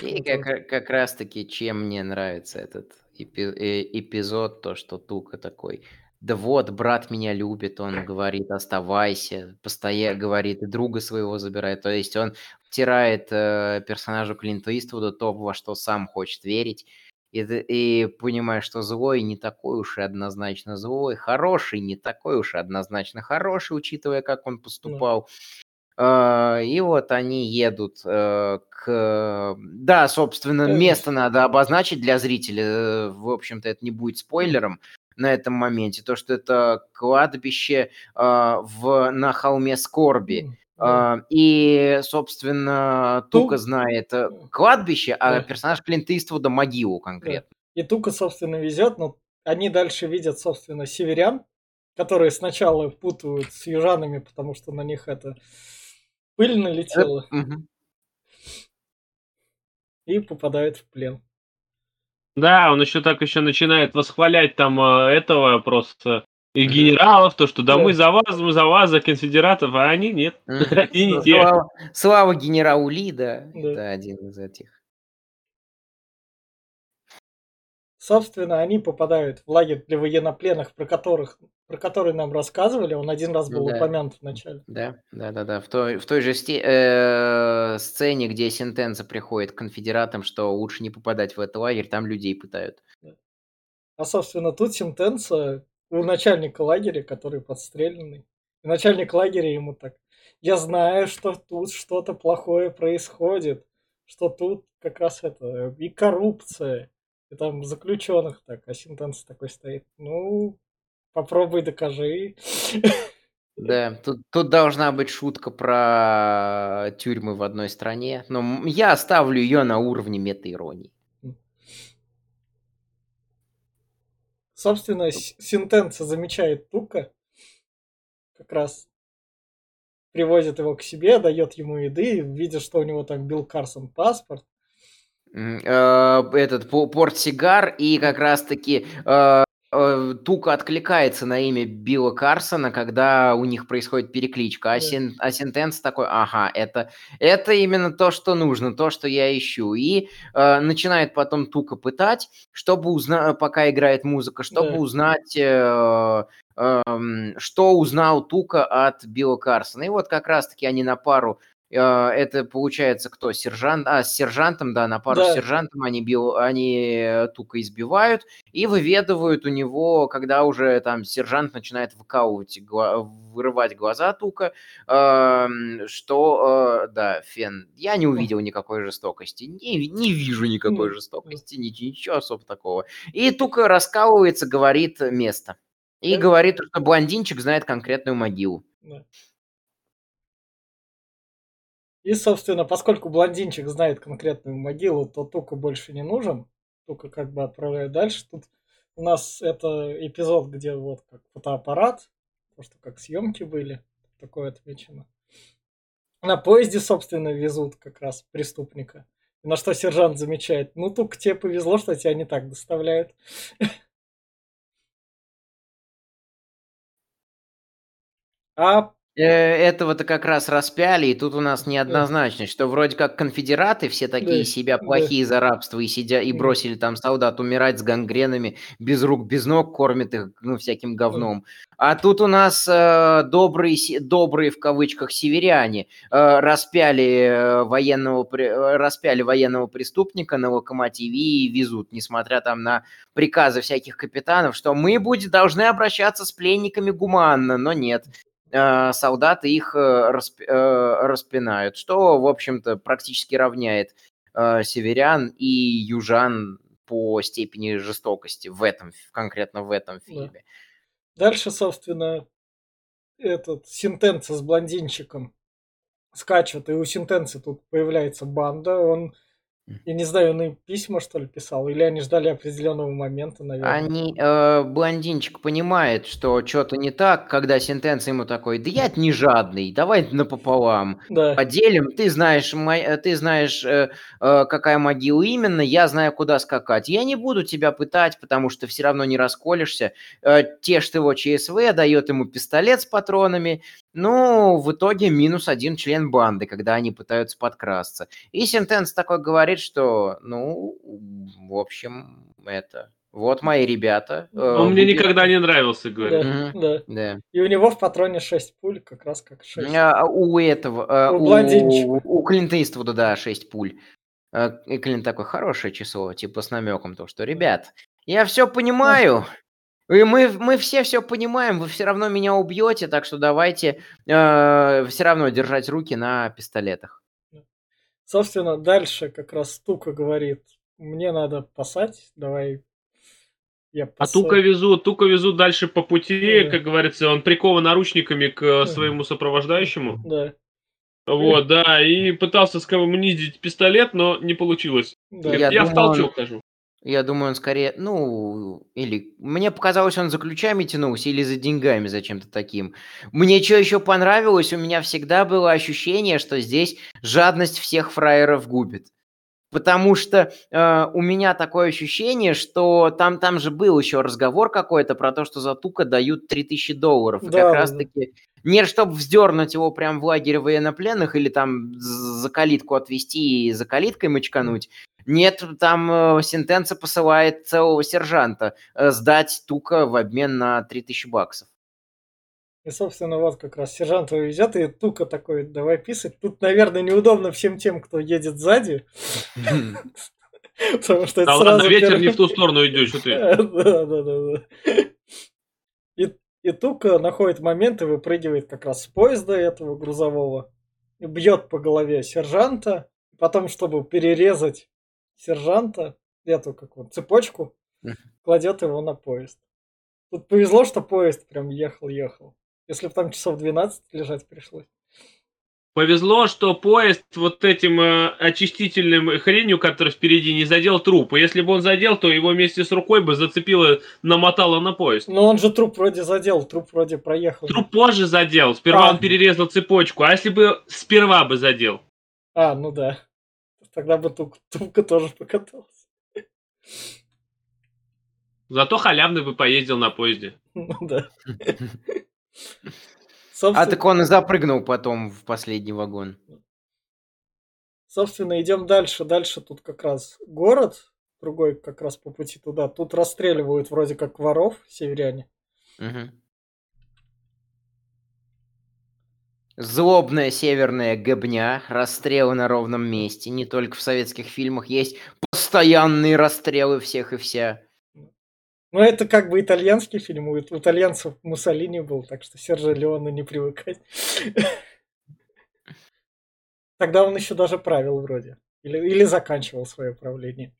И как, как раз таки, чем мне нравится этот эпи- э, эпизод, то, что Тука такой, да вот, брат меня любит, он говорит, оставайся, постоянно говорит, и друга своего забирает. То есть он втирает э, персонажу Клинта Иствуда то, во что сам хочет верить. И, и понимаешь, что злой не такой уж и однозначно злой, хороший не такой уж и однозначно хороший, учитывая, как он поступал. Uh, и вот они едут uh, к... Да, собственно, место надо обозначить для зрителя. В общем-то, это не будет спойлером на этом моменте. То, что это кладбище uh, в, на холме скорби. Uh, и, собственно, Тука знает э, кладбище, а персонаж Клинт Иствуда могилу конкретно. И Тука, собственно, везет, но они дальше видят, собственно, северян, которые сначала путают с южанами, потому что на них это пыль налетела. Мгм. И попадают в плен. Да, он еще так еще начинает восхвалять там э, этого просто и генералов, то, что да Да. мы за вас, мы за вас, за конфедератов, а они нет. [laughs] Они не те. Слава, генералу Ли, да, Да. это один из этих. Собственно, они попадают в лагерь для военнопленных, про которых про который нам рассказывали. Он один раз был Да. упомянут в начале. Да, да, да, да. В той, в той же сте- э, сцене, где Сентенца приходит к конфедератам, что лучше не попадать в этот лагерь, там людей пытают. А, собственно, тут сентенция у начальника лагеря, который подстреленный. И начальник лагеря ему так, я знаю, что тут что-то плохое происходит, что тут как раз это и коррупция, и там заключенных так, а сентенция такой стоит, ну, попробуй докажи. Да, тут, тут должна быть шутка про тюрьмы в одной стране, но я оставлю ее на уровне мета-иронии. Собственно, сентенция замечает Тука, как раз привозит его к себе, дает ему еды, видит, что у него там Билл Карсон паспорт. Э, Этот по- портсигар и как раз-таки э, Тука откликается на имя Билла Карсона, когда у них происходит перекличка, а, сен, а Сентенс такой, ага, это, это именно то, что нужно, то, что я ищу. И э, начинает потом Тука пытать, чтобы узнать, пока играет музыка, чтобы Да. узнать, э, эм, что узнал Тука от Билла Карсона. И вот как раз-таки они на пару э, это получается кто? Сержант, а, с сержантом, да, на пару с Да. сержантом они, бил, они э, Тука избивают и выведывают у него, когда уже там сержант начинает выкалывать, гла- вырывать глаза Тука, эм, что, э, да, Фен, я не увидел никакой жестокости, не, не вижу никакой жестокости, ничего, ничего особо такого. И Тука раскалывается, говорит место. И Да. говорит, что блондинчик знает конкретную могилу. Да. И, собственно, поскольку блондинчик знает конкретную могилу, то Тука больше не нужен. Тука как бы отправляет дальше. Тут у нас это эпизод, где вот как фотоаппарат, то, что как съемки были, такое отмечено. На поезде, собственно, везут как раз преступника. На что сержант замечает, ну, Тука, тебе повезло, что тебя не так доставляют. [laughs] А Этого-то как раз распяли, и тут у нас неоднозначность, что вроде как конфедераты все такие Да, себя да. плохие за рабство и сидя и бросили там солдат умирать с гангренами, без рук, без ног, кормят их ну, всяким говном. А тут у нас э, добрые, добрые в кавычках северяне э, распяли, э, военного, э, распяли военного преступника на локомотиве и везут, несмотря там на приказы всяких капитанов, что мы будем, должны обращаться с пленниками гуманно, но нет э, солдаты их э, расп- э, распинают, что, в общем-то, практически равняет э, северян и южан по степени жестокости в этом, конкретно в этом фильме. Дальше, собственно, этот сентенция с блондинчиком скачет, и у сентенции тут появляется банда. Он, я не знаю, он им письма, что ли, писал, или они ждали определенного момента, наверное. Они, э, блондинчик понимает, что что-то не так, когда сентенция ему такой, да я не жадный, давай напополам. Да, Поделим, ты знаешь, мо- э, ты знаешь, э, э, какая могила именно, я знаю, куда скакать. Я не буду тебя пытать, потому что все равно не расколешься. Э, Тешь его ЧСВ, дает ему пистолет с патронами. Ну, в итоге минус один член банды, когда они пытаются подкрасться. И Сентенс такой говорит, что, ну, в общем, это... Вот мои ребята. э, Он мне никогда не нравился, говорит. Да, Мгм. да. Да. И у него в патроне 6 пуль, как раз как 6. А, у этого, а, У у, блондинчика. у Клинта Иствуда, да, 6 пуль. А, И Клинт такой, хорошее число, типа с намеком то, что, ребят, я все понимаю, и мы, мы все все понимаем, вы все равно меня убьете, так что давайте все равно держать руки на пистолетах. Собственно, дальше как раз Тука говорит, мне надо пасать, давай я А пасу». Тука везут, Тука везут дальше по пути, Да. как говорится, он прикован наручниками к э, Да. своему сопровождающему. Да, Вот, да, и пытался скоммунизить пистолет, но не получилось. да. Я, Я в думал, толчок он- хожу. Я думаю, он скорее, ну, или... Мне показалось, он за ключами тянулся или за деньгами, за чем-то таким. Мне что еще понравилось, у меня всегда было ощущение, что здесь жадность всех фраеров губит. Потому что э, у меня такое ощущение, что там, там же был еще разговор какой-то про то, что за тука дают 3000 долларов. И Да, как да, раз да. таки не чтобы вздернуть его прям в лагере военнопленных или там за калитку отвезти и за калиткой мочкануть. Нет, там э, Сентенца посылает целого сержанта э, сдать тука в обмен на 3000 баксов. И, собственно, вот как раз сержант везет, и Тука такой, давай писать. Тут, наверное, неудобно всем тем, кто едет сзади, [laughs] потому что это сразу ветер не в ту сторону идет, что ты. [laughs] Да, да, да, и Тука находит момент и выпрыгивает как раз с поезда этого грузового, и бьет по голове сержанта, потом, чтобы перерезать сержанта, эту как вот цепочку, кладет его на поезд. Тут повезло, что поезд прям ехал-ехал. Если бы там часов 12 лежать пришлось. Повезло, что поезд вот этим э, очистительным хренью, который впереди, не задел труп. И если бы он задел, то его вместе с рукой бы зацепило, намотало на поезд. Но он же труп вроде задел, труп вроде проехал. Труп позже задел. Сперва А. он перерезал цепочку. А если бы сперва бы задел? А, ну да. Тогда бы тук, [laughs] Тука тоже покатался. Зато халявный бы поездил на поезде. [laughs] Ну да. [laughs] А так он и запрыгнул потом в последний вагон. собственно, идем дальше. Дальше тут как раз город, другой как раз по пути туда. Тут расстреливают вроде как воров северяне. Мгм. Злобная северная гобня, расстрелы на ровном месте. Не только в советских фильмах есть постоянные расстрелы всех и вся. Но это как бы итальянский фильм. У, итальянцев Муссолини был, так что Сержа Леоне не привыкать. [laughs] Тогда он еще даже правил вроде. Или, или заканчивал свое правление.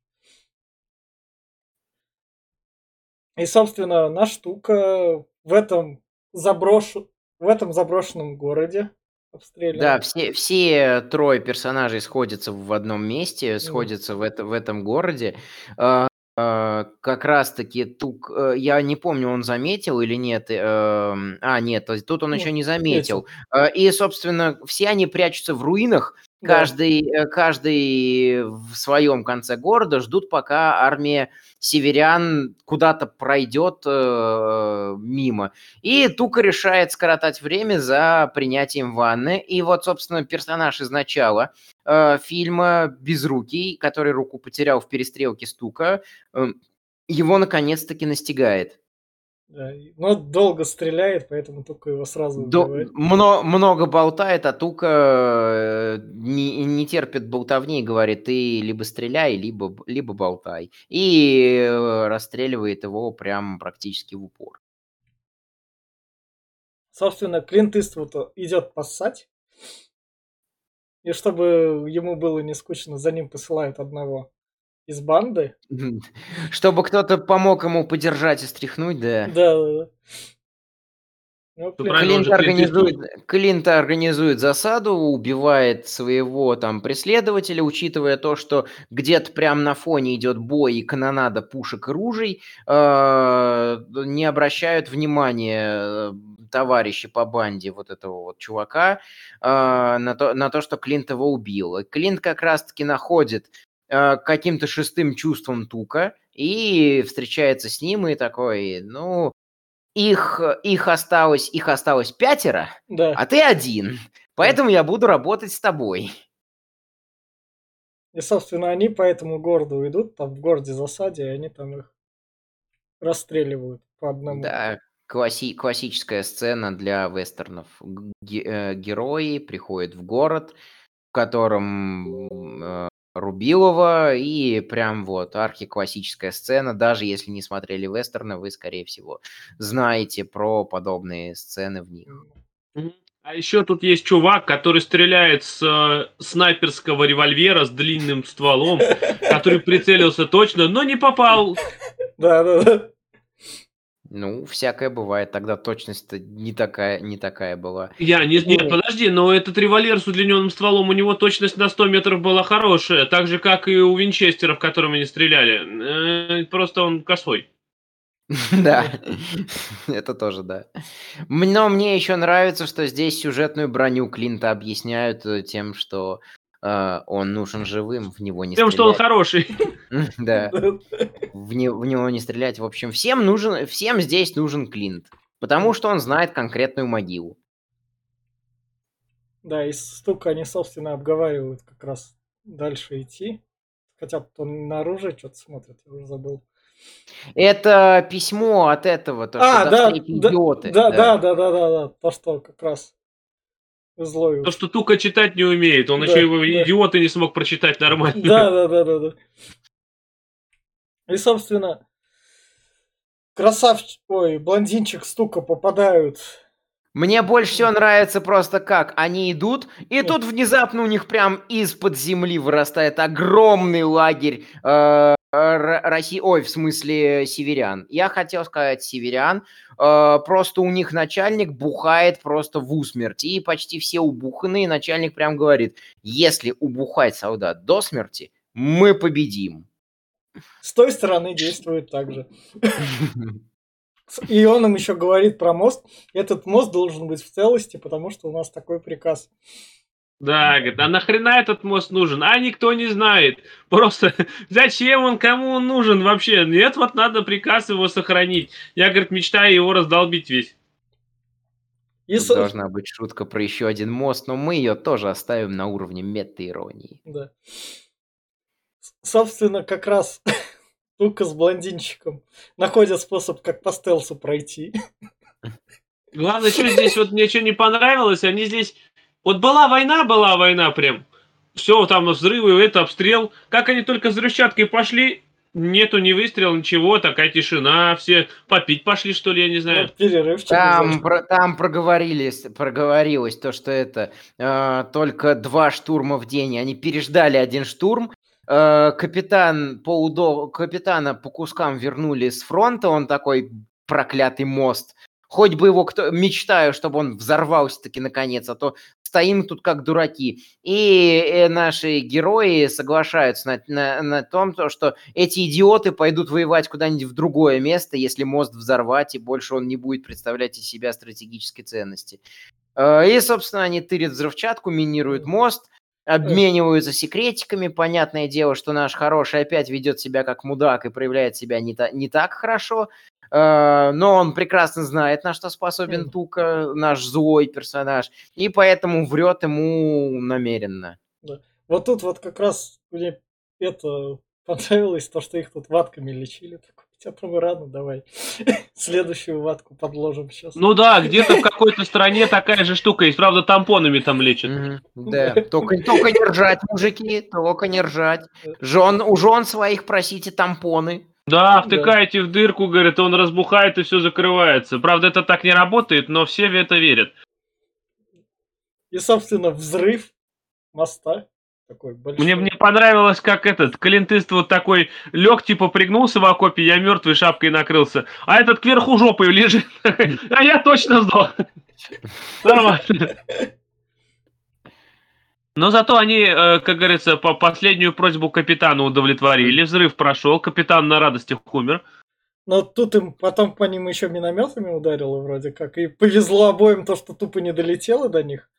И, собственно, наш штука в этом заброш... в этом заброшенном городе обстрелян. Да, все, все трое персонажей сходятся в одном месте, сходятся в, это, в этом городе. А, а, как раз-таки Тук, э, я не помню, он заметил или нет. э, А, нет, тут он Ну, еще не заметил. А, И, собственно, все они прячутся в руинах, Каждый, э, каждый в своем конце города ждут, пока армия северян куда-то пройдет э, мимо. И Тука решает скоротать время за принятием ванны. И вот, собственно, персонаж из начала э, фильма Безрукий, который руку потерял в перестрелке с Тука, э, его наконец-таки настигает. Да, Но долго стреляет, поэтому только его сразу До- убивает. мно- много болтает, а Тука э, не, не терпит болтовни и говорит, ты либо стреляй, либо, либо болтай. И э, расстреливает его прям практически в упор. Собственно, Клинт Иствуд идет поссать. И чтобы ему было не скучно, за ним посылают одного из банды. [laughs] Чтобы кто-то помог ему подержать и стряхнуть, да. Да, да, да. Ну, Клинт- организует, Клинт организует засаду, убивает своего там преследователя, учитывая то, что где-то прям на фоне идет бой и канонада пушек и ружей, э, не обращают внимания э, товарищи по банде вот этого вот чувака э, на, то, на то, что Клинт его убил. И Клинт как раз-таки находит каким-то шестым чувством Тука и встречается с ним и такой, ну, их, их осталось, их осталось пятеро, Да. а ты один. Поэтому я буду работать с тобой. И, собственно, они по этому городу идут, там в городе засаде, и они там их расстреливают по одному. Да, класси- классическая сцена для вестернов. Ге- э, герои приходят в город, в котором э, Рубилова, и прям вот архиклассическая сцена. Даже если не смотрели вестерны, вы, скорее всего, знаете про подобные сцены в них. А еще тут есть чувак, который стреляет с э, снайперского револьвера с длинным стволом, который прицелился точно, но не попал. Да, да, да. Ну, всякое бывает. Тогда точность не такая, не такая была. Я не, нет, подожди, но этот револьвер с удлиненным стволом, у него точность на 100 метров была хорошая, так же, как и у Винчестера, в котором они стреляли. Э, Просто он косой. [laughs] Да, [laughs] это тоже да. Но мне еще нравится, что здесь сюжетную броню Клинта объясняют э, тем, что э, он нужен живым, в него не Тем, что он стрелять. хороший. [laughs] Да, в, не- в него не стрелять. В общем, всем нужен, всем здесь нужен Клинт, потому что он знает конкретную могилу. Да, и стука они, собственно, обговаривают как раз дальше идти. Хотя он на оружие что-то смотрит, я уже забыл. Это письмо от этого, то, что А, до да, да, идиоты. да, да, да, да, да, да, то, что как раз злой. То, что Тука читать не умеет, он Да, еще его да. идиот и не смог прочитать нормально. Да, да, да, да, да. И, собственно, красавчик, ой, блондинчик стука попадают. Мне больше всего нравится просто как они идут, и тут внезапно у них прям из-под земли вырастает огромный лагерь э, России, ой, в смысле северян. Я хотел сказать северян, э, просто у них начальник бухает просто в усмерть, и почти все убуханные, начальник прям говорит, если убухать солдат до смерти, мы победим. С той стороны действует так же. [laughs] [laughs] И он им еще говорит про мост. Этот мост должен быть в целости, потому что у нас такой приказ. Да, говорит, а нахрена этот мост нужен? А никто не знает. Просто [laughs] зачем он, кому он нужен вообще? Нет, вот надо приказ его сохранить. Я, говорит, мечтаю его раздолбить весь. И, Тут со- должна быть шутка про еще один мост, но мы ее тоже оставим на уровне мета-иронии. да. Собственно, как раз [laughs] Тука с блондинчиком находят способ, как по стелсу пройти. Главное, что здесь вот мне что не понравилось, они здесь... Вот была война, была война прям. Все, там взрывы, это обстрел. Как они только с взрывчаткой пошли, нету ни выстрела, ничего, такая тишина. Все попить пошли, что ли, я не знаю. перерывчик. Там, про- там проговорились, проговорилось то, что это э, только два штурма в день. Они переждали один штурм. Э, капитан по удо- капитана по кускам вернули с фронта. Он такой проклятый мост. Хоть бы его кто... Мечтаю, чтобы он взорвался таки наконец, а то стоим тут как дураки. И э, наши герои соглашаются на, на- на том, то, что эти идиоты пойдут воевать куда-нибудь в другое место, если мост взорвать, и больше он не будет представлять из себя стратегической ценности. Э, И, собственно, они тырят взрывчатку, минируют мост, обмениваются секретиками. Понятное дело, что наш хороший опять ведет себя как мудак и проявляет себя не, та- не так хорошо. Э, Но он прекрасно знает, на что способен. Тука, наш злой персонаж, и поэтому врет ему намеренно. Вот тут вот как раз мне это понравилось, то, что их тут ватками лечили. Тебя там рано, давай. [laughs] Следующую ватку подложим сейчас. Ну да, где-то в какой-то стране такая же штука есть. Правда, тампонами там лечат. [laughs] Да, только, только не ржать, мужики, только не ржать. Жен, у жен своих просите тампоны. Да, втыкаете в дырку, говорит, он разбухает и все закрывается. Правда, это так не работает, но все в это верят. И, собственно, взрыв моста. Такой большой. Мне, мне понравилось, как этот Клинтыст вот такой лег, типа пригнулся в окопе, я мертвый шапкой накрылся. А этот кверху жопой лежит. [laughs] А я точно сдох. [laughs] Нормально. Но зато они, э, как говорится, по последнюю просьбу капитана удовлетворили. Взрыв прошел, капитан на радостях умер. Но тут им потом по ним еще минометами ударило вроде как. И повезло обоим то, что тупо не долетело до них.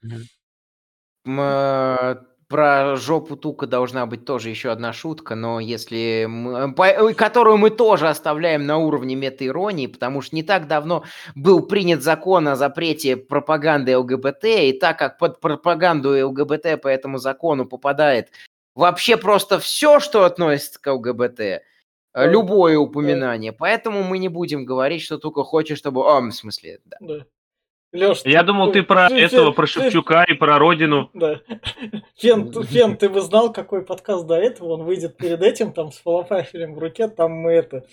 Э, Про жопу Тука должна быть тоже еще одна шутка, но если мы- по- э, которую мы тоже оставляем на уровне мета-иронии, потому что не так давно был принят закон о запрете пропаганды ЛГБТ, и так как под пропаганду ЛГБТ по этому закону попадает вообще просто все, что относится к ЛГБТ, э, любое упоминание. Поэтому мы не будем говорить, что только хочешь, чтобы... О, в смысле, да. Да. Леш, Я думал, ты про этого, про Шевчука и про Родину. Да. Фен, Фен, ты бы знал, какой подкаст до этого? Он выйдет перед этим, там, с фалафелем в руке, там мы это...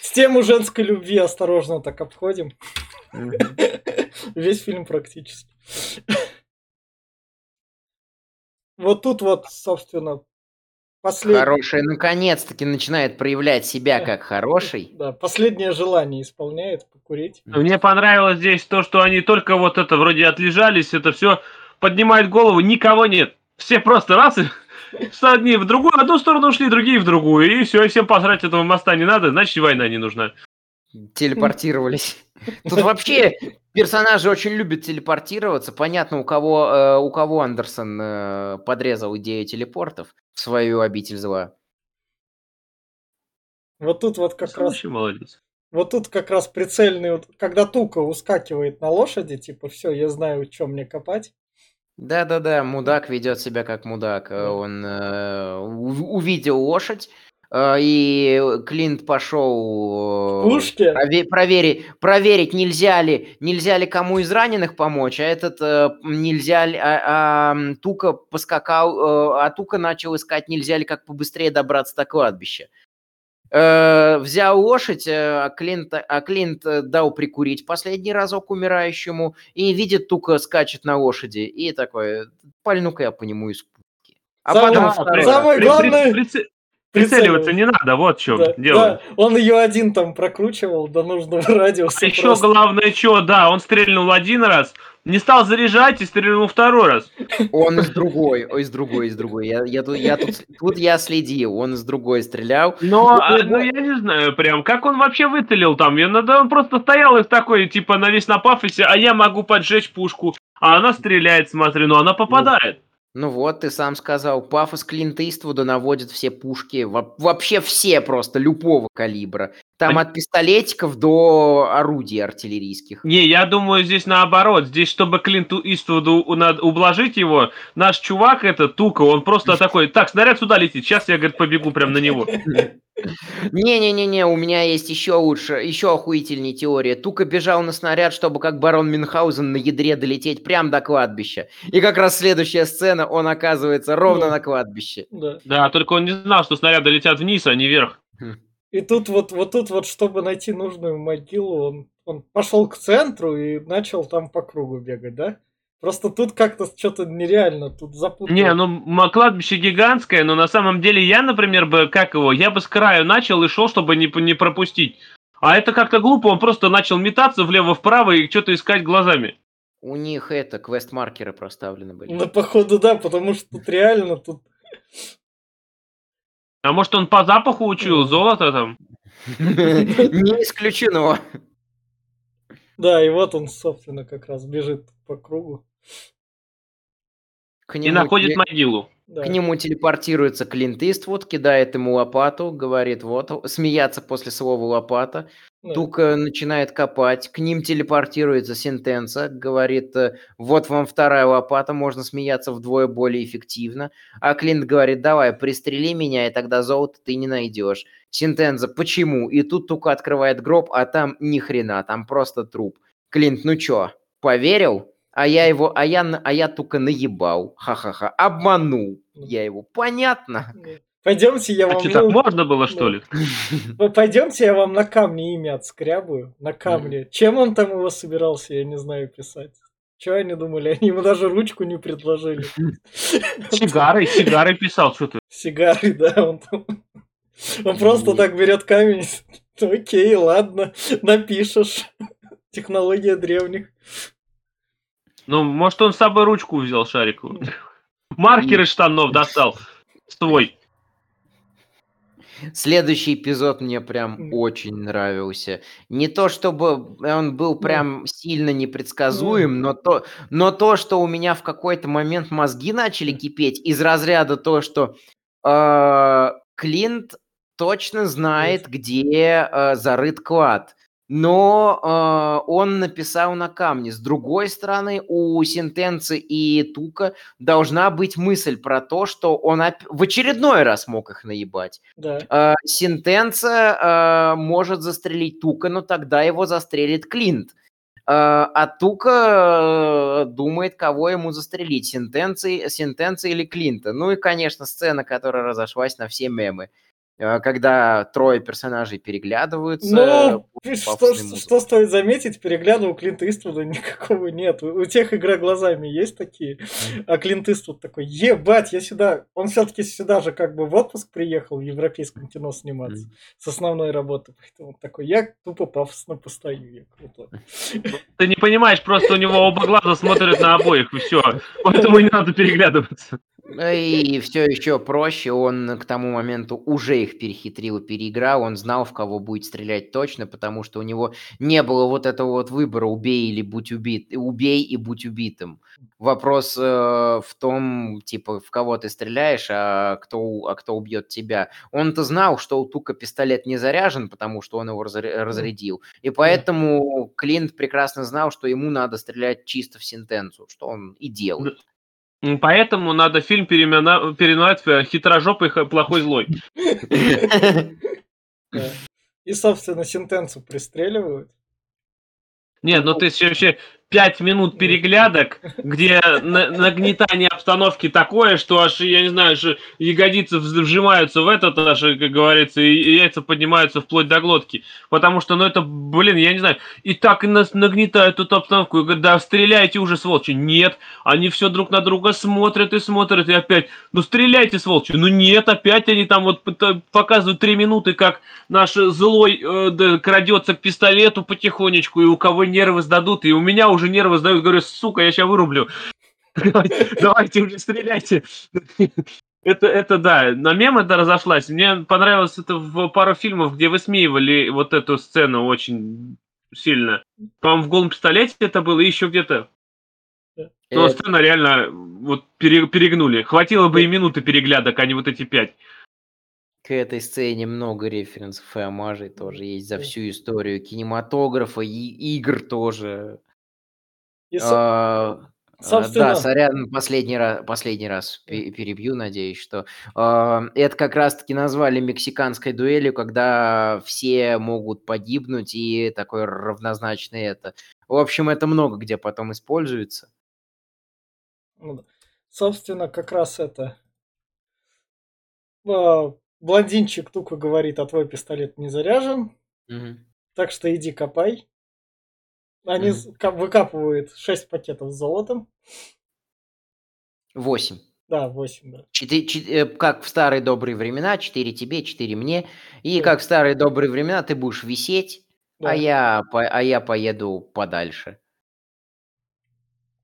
С тему женской любви осторожно так обходим. Весь фильм практически. Вот тут вот, собственно, Послед... Хороший, наконец-таки начинает проявлять себя как хороший. Да, последнее желание исполняет, покурить. Мне понравилось здесь то, что они только вот это вроде отлежались, это все поднимает голову, никого нет. Все просто раз и [laughs] одни в другую, одну сторону ушли, другие в другую. И все, и всем посрать этого моста не надо, значит война не нужна. Телепортировались. [laughs] Тут вообще персонажи очень любят телепортироваться. Понятно, у кого, э, у кого Андерсон э, подрезал идею телепортов в свою обитель зла. Вот тут вот как раз... молодец. Вот тут как раз прицельный, вот, когда Тука ускакивает на лошади, типа, все, я знаю, что мне копать. Да-да-да, мудак ведет себя как мудак. Он э, увидел лошадь, и Клинт пошел Пушки? проверить, проверить, нельзя ли, нельзя ли кому из раненых помочь, а этот э, нельзя ли, а, а, Тука поскакал, э, а Тука начал искать, нельзя ли как побыстрее добраться до кладбища. взял лошадь, а Клинт, а Клинт дал прикурить последний разок умирающему, и видит, Тука скачет на лошади, и такой, пальну-ка я по нему из пушки. А самое, потом самое главное... При, при, Прицеливаться не надо, вот что да, дело. Да. Он ее один там прокручивал до нужного [laughs] радиуса. А еще просто. главное, что, да, он стрельнул один раз, не стал заряжать и стрельнул второй раз. Он из другой, из другой, из другой. Я, я, тут, я тут, тут я следил, он из другой стрелял. Но, а, ну, я не знаю прям, как он вообще выцелил там. Я, он просто стоял и такой, типа, на весь на пафосе, а я могу поджечь пушку. А она стреляет, смотри, ну она попадает. Ну вот, ты сам сказал, пафос Клинта Иствуда наводит все пушки, вообще все просто, любого калибра. Там от пистолетиков до орудий артиллерийских. Не, я думаю, здесь наоборот. Здесь, чтобы Клинту Иствуду ублажить его, наш чувак, это Тука, он просто [laughs] такой, так, снаряд сюда летит, сейчас я, говорит, побегу прям на него. [laughs] Не-не-не-не, у меня есть еще лучше, еще охуительнее теория. Тука бежал на снаряд, чтобы как барон Мюнхгаузен на ядре долететь прямо до кладбища. И как раз следующая сцена, он оказывается ровно да. на кладбище. Да. да, только он не знал, что снаряды летят вниз, а не вверх. И тут вот, вот тут вот, чтобы найти нужную могилу, он, он пошел к центру и начал там по кругу бегать, да? Просто тут как-то что-то нереально, тут запутано. Не, ну кладбище гигантское, но на самом деле я, например, бы, как его, я бы с краю начал и шел, чтобы не, не пропустить. А это как-то глупо, он просто начал метаться влево-вправо и что-то искать глазами. У них это, квест-маркеры проставлены были. Ну, походу, да, потому что тут реально тут... А может, он по запаху учил золото там? Не исключено. Да, и вот он, собственно, как раз бежит по кругу. И находит могилу. Да. К нему телепортируется Клинт Иствуд, кидает ему лопату, говорит, вот, смеяться после слова лопата. Да. Тука начинает копать, к ним телепортируется Сентенса, говорит, э, вот вам вторая лопата, можно смеяться вдвое более эффективно. А Клинт говорит, давай, пристрели меня, и тогда золото ты не найдешь. Сентенза, почему? И тут Тука открывает гроб, а там ни хрена, там просто труп. Клинт, ну чё, поверил? А я его, а я, а я только наебал. Ха-ха-ха. Обманул я его. Понятно? Пойдемте, я а вам... А что, так можно было, что ли? Пойдемте, я вам на камне имя отскрябаю. На камне. Чем он там его собирался, я не знаю, писать. Чего они думали? Они ему даже ручку не предложили. Сигары, сигары писал, что ты. Сигары, да, он там... Он просто так берет камень. [laughs] Окей, ладно, напишешь. Технология древних. Ну, может, он с собой ручку взял шариковую. Маркер из штанов достал. Свой. Следующий эпизод мне прям очень нравился. Не то, чтобы он был прям сильно непредсказуем, но то, но то, что у меня в какой-то момент мозги начали кипеть из разряда то, что э, Клинт точно знает, где э, зарыт клад. Но э, он написал на камне. С другой стороны, у Сентенции и Тука должна быть мысль про то, что он в очередной раз мог их наебать. Да. Э, Сентенция э, может застрелить Тука, но тогда его застрелит Клинт. Э, а Тука э, думает, кого ему застрелить, Сентенции, Сентенции или Клинта. Ну и, конечно, сцена, которая разошлась на все мемы. Э, когда трое персонажей переглядываются. Ну, [laughs] что, что стоит заметить, перегляда у Клинта Иствуда [laughs] никакого нет. У тех игра глазами есть такие, а Клинт Иствуд такой, ебать, я сюда... Он все-таки сюда же как бы в отпуск приехал в европейском кино сниматься с основной работы. Поэтому такой, я тупо пафосно постою, я крутой. Ну, [laughs] ты не понимаешь, просто у него оба глаза смотрят на обоих, и все. Поэтому не надо переглядываться. И все еще проще, он к тому моменту уже их перехитрил и переиграл, он знал, в кого будет стрелять точно, потому что у него не было вот этого вот выбора «убей или будь убит», «убей и будь убитым». Вопрос э, в том, типа, в кого ты стреляешь, а кто, а кто убьет тебя. Он-то знал, что у Тука пистолет не заряжен, потому что он его разрядил, и поэтому Клинт прекрасно знал, что ему надо стрелять чисто в сентенцию, что он и делает. Поэтому надо фильм переименовать, переименовать в «Хитрожопый плохой злой». И, собственно, сентенцию пристреливают. Нет, ну ты вообще пять минут переглядок, где нагнетание обстановки такое, что аж, я не знаю, что ягодицы вжимаются в этот, аж, как говорится, и яйца поднимаются вплоть до глотки. Потому что, ну это, блин, я не знаю, и так нас нагнетают эту обстановку, и говорят, да, стреляйте уже, сволочи. Нет, они все друг на друга смотрят и смотрят, и опять, ну стреляйте, сволочи. Ну нет, опять они там вот показывают три минуты, как наш злой э, крадется к пистолету потихонечку, и у кого нервы сдадут, и у меня уже уже нервы сдают, говорю, сука, я сейчас вырублю. [laughs] Давайте уже стреляйте. Это, это да, на мем это разошлась. Мне понравилось это в пару фильмов, где высмеивали вот эту сцену очень сильно. По-моему, в голом пистолете это было, и еще где-то. Но это... сцена реально вот перегнули. Хватило бы и минуты переглядок, а не вот эти пять. К этой сцене много референсов и омажей тоже есть за всю историю кинематографа и игр тоже. И, а, а, Да, сорян, последний раз, последний раз перебью, надеюсь, что а, это как раз-таки назвали мексиканской дуэлью, когда все могут погибнуть и такое равнозначное это. В общем, это много где потом используется. Ну Собственно, как раз это. Блондинчик Тука говорит, а твой пистолет не заряжен. Угу. Так что иди копай. Они mm. выкапывают 6 пакетов с золотом. 8. Да, 8, да. 4, 4, как в старые добрые времена, 4 тебе, 4 мне. И да. как в старые добрые времена ты будешь висеть, а да. а, я, а я поеду подальше.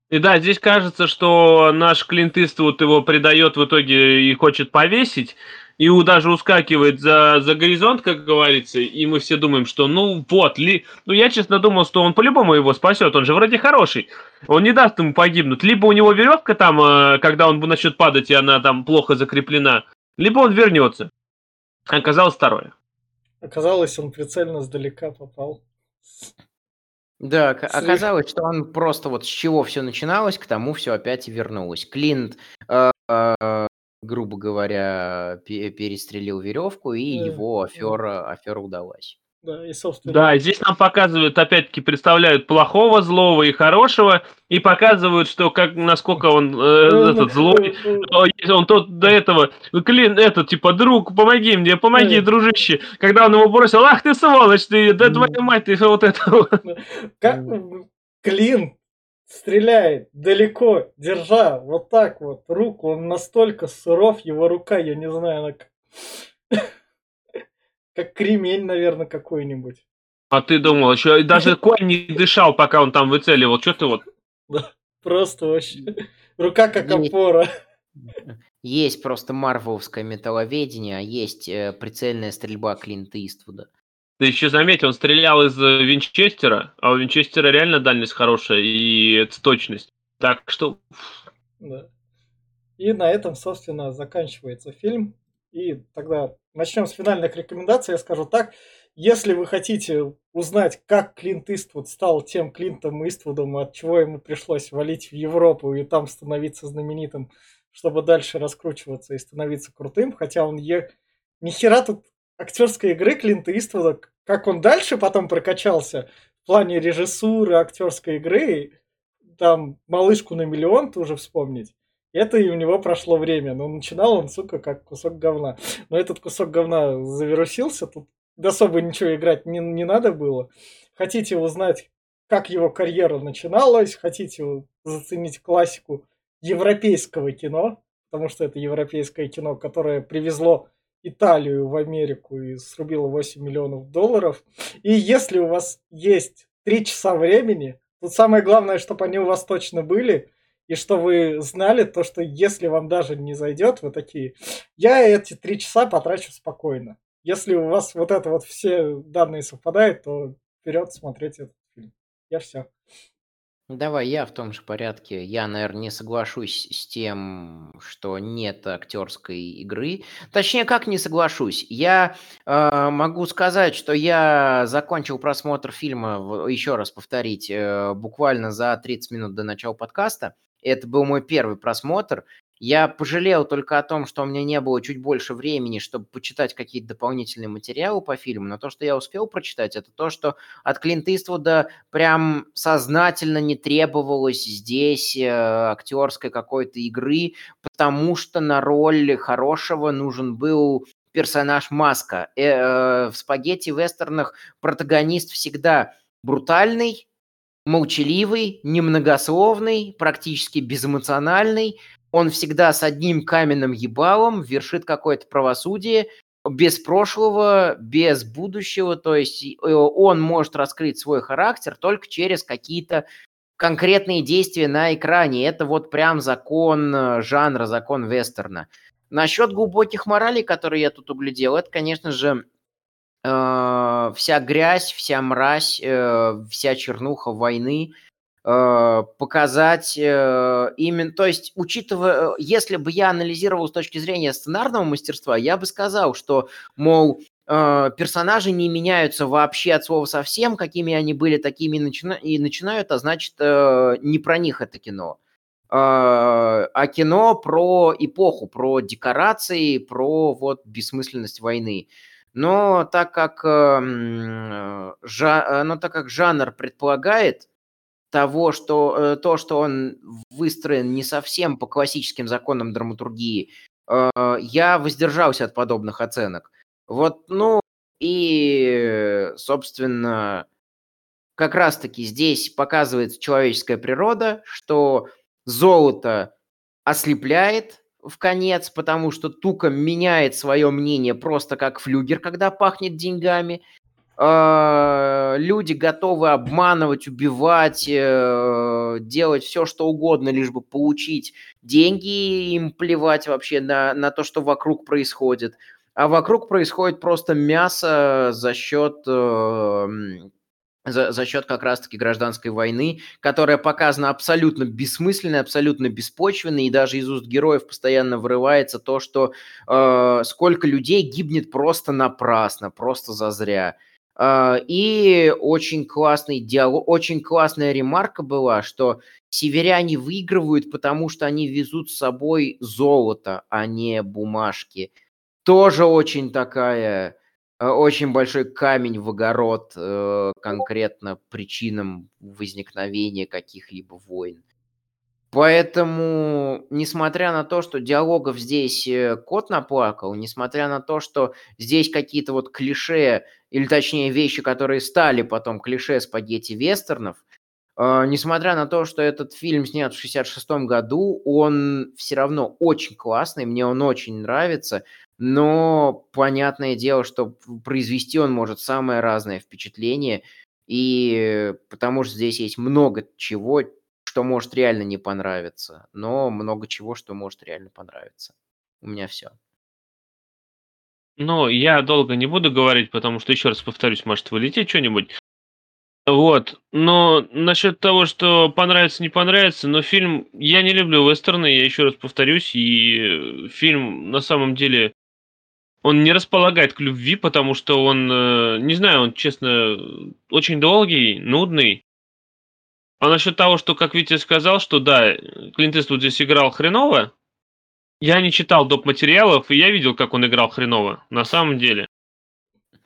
И да, здесь кажется, что наш Клинт Иствуд его предает в итоге и хочет повесить, и даже ускакивает за, за горизонт, как говорится, и мы все думаем, что ну вот, ли... ну я честно думал, что он по-любому его спасет, он же вроде хороший, он не даст ему погибнуть, либо у него веревка там, э, когда он начнет падать, и она там плохо закреплена, либо он вернется. Оказалось второе. Оказалось, он прицельно сдалека попал. Да, оказалось, что он просто вот с чего все начиналось, к тому все опять и вернулось. Клинт э, э, грубо говоря, перестрелил веревку, и Да, его да. афера, афера удалась. Да, и собственно. Да, здесь нам показывают, опять-таки, представляют плохого, злого и хорошего, и показывают, что как насколько он э, ну, этот злой, э, он тот до этого, клин, этот, типа, друг, помоги мне, помоги, дружище. Когда он его бросил, ах ты сволочь, ты, да твою мать, ты вот это Как Клин стреляет далеко, держа вот так вот руку, он настолько суров, его рука, я не знаю, она как, [laughs] как кремень, наверное, какой-нибудь. А ты думал, еще даже [laughs] конь не дышал, пока он там выцеливал, что ты вот... Да, просто вообще. Рука как опора. Есть просто марвеловское металловедение, а есть э, прицельная стрельба Клинта Иствуда. Ты еще заметь, он стрелял из э, Винчестера, а у Винчестера реально дальность хорошая и точность. Так что... Да. И на этом, собственно, заканчивается фильм. И тогда начнем с финальных рекомендаций. Я скажу так. если вы хотите узнать, как Клинт Иствуд стал тем Клинтом Иствудом, от чего ему пришлось валить в Европу и там становиться знаменитым, чтобы дальше раскручиваться и становиться крутым, хотя он е... ни хера тут актерской игры Клинта Иствуда, как он дальше потом прокачался в плане режиссуры, актерской игры, там малышку на миллион тоже вспомнить. Это и у него прошло время. Но начинал он, сука, как кусок говна. Но этот кусок говна завирусился. Тут особо ничего играть не, не надо было. Хотите узнать, как его карьера начиналась, хотите заценить классику европейского кино, потому что это европейское кино, которое привезло Италию в Америку и срубило 8 миллионов долларов. И если у вас есть 3 часа времени, тут самое главное, чтобы они у вас точно были, и что вы знали, то, что если вам даже не зайдет, вы такие, я эти три часа потрачу спокойно. Если у вас вот это вот все данные совпадают, то вперед смотреть этот фильм. Я все. Давай я в том же порядке. Я, наверное, не соглашусь с тем, что нет актерской игры. Точнее, как не соглашусь? Я э, могу сказать, что я закончил просмотр фильма, еще раз повторить, э, буквально за 30 минут до начала подкаста. Это был мой первый просмотр. Я пожалел только о том, что у меня не было чуть больше времени, чтобы почитать какие-то дополнительные материалы по фильму, но то, что я успел прочитать, это то, что от Клинта Иствуда прям сознательно не требовалось здесь э, актерской какой-то игры, потому что на роль хорошего нужен был персонаж Маска. Э, э, в спагетти-вестернах протагонист всегда брутальный, молчаливый, немногословный, практически безэмоциональный, он всегда с одним каменным ебалом вершит какое-то правосудие, без прошлого, без будущего, то есть э, он может раскрыть свой характер только через какие-то конкретные действия на экране. Это вот прям закон э, жанра, закон вестерна. Насчет глубоких моралей, которые я тут углядел, это, конечно же, э, вся грязь, вся мразь, э, вся чернуха войны – показать э, именно, то есть, учитывая, если бы я анализировал с точки зрения сценарного мастерства, я бы сказал, что, мол, э, персонажи не меняются вообще от слова совсем, какими они были, такими и начинают, а значит, не про них это кино. А кино про эпоху, про декорации, про вот бессмысленность войны. Но так как, эм, но так как жанр предполагает, того, что э, то, что он выстроен не совсем по классическим законам драматургии, э, я воздержался от подобных оценок. Вот, ну, и, собственно, как раз-таки здесь показывается человеческая природа, что золото ослепляет в конец, потому что Тука меняет свое мнение просто как флюгер, когда пахнет деньгами – люди готовы обманывать, убивать, э, делать все, что угодно, лишь бы получить деньги, им плевать вообще на, на то, что вокруг происходит. А вокруг происходит просто мясо за счет э, за, за счет как раз-таки гражданской войны, которая показана абсолютно бессмысленной, абсолютно беспочвенной, и даже из уст героев постоянно вырывается то, что э, сколько людей гибнет просто напрасно, просто зазря. А, и очень классный диалог, очень классная ремарка была, что северяне выигрывают, потому что они везут с собой золото, а не бумажки. Тоже очень такая, э, очень большой камень в огород э, конкретно причинам возникновения каких-либо войн. Поэтому, несмотря на то, что диалогов здесь э, кот наплакал, несмотря на то, что здесь какие-то вот клише, или точнее вещи, которые стали потом клише спагетти-вестернов, э, несмотря на то, что этот фильм снят в 66 году, он все равно очень классный, мне он очень нравится, но понятное дело, что произвести он может самое разное впечатление, и потому что здесь есть много чего, что может реально не понравиться, но много чего, что может реально понравиться. У меня все. Ну, я долго не буду говорить, потому что, еще раз повторюсь, может вылететь что-нибудь. Вот. Но насчет того, что понравится, не понравится, но фильм... Я не люблю вестерны, я еще раз повторюсь, и фильм на самом деле... он не располагает к любви, потому что он, э, не знаю, он, честно, очень долгий, нудный. А насчет того, что, как Витя сказал, что да, Клинт Иствуд здесь играл хреново, я не читал доп. материалов, и я видел, как он играл хреново, на самом деле.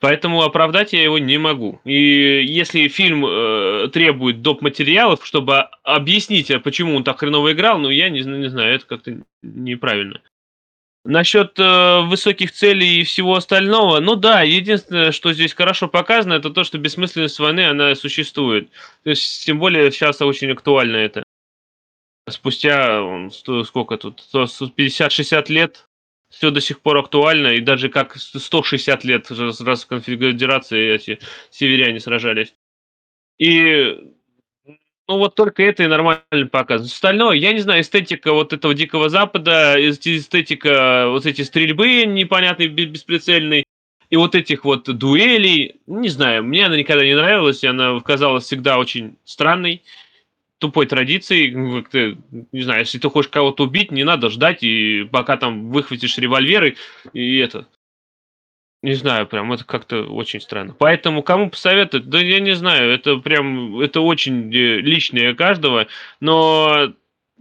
Поэтому оправдать я его не могу. И если фильм э, требует доп. материалов, чтобы объяснить, а почему он так хреново играл, ну я не, не знаю, это как-то неправильно. Насчет э, высоких целей и всего остального, ну да, единственное, что здесь хорошо показано, это то, что бессмысленность войны, она существует. То есть, тем более, сейчас очень актуально это. Спустя, сколько тут, 50-60 лет, все до сих пор актуально, и даже как 160 лет, раз в конфедерации эти северяне сражались. И ну вот только это и нормально показано. Остальное, я не знаю, эстетика вот этого Дикого Запада, эстетика вот эти стрельбы непонятной, бесприцельной, и вот этих вот дуэлей, не знаю, мне она никогда не нравилась, и она казалась всегда очень странной, тупой традицией. Не знаю, если ты хочешь кого-то убить, не надо ждать, и пока там выхватишь револьверы, и это, не знаю, прям это как-то очень странно. Поэтому кому посоветовать? Да я не знаю, это прям, это очень э, личное каждого, но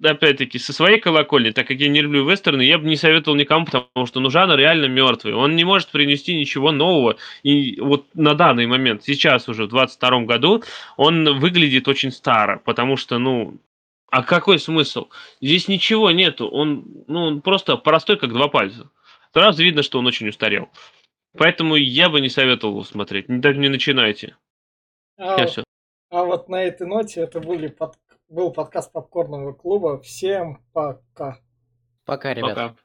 опять-таки, со своей колокольни, так как я не люблю вестерны, я бы не советовал никому, потому что ну, жанр реально мертвый. Он не может принести ничего нового. И вот на данный момент, сейчас уже, в 22 году, он выглядит очень старо, потому что, ну, а какой смысл? Здесь ничего нету. Он, ну, он просто простой, как два пальца. Сразу видно, что он очень устарел. Поэтому я бы не советовал его смотреть. Даже не начинайте. А, все. а вот на этой ноте это были под... был подкаст попкорного клуба. Всем пока. Пока, ребята. Пока.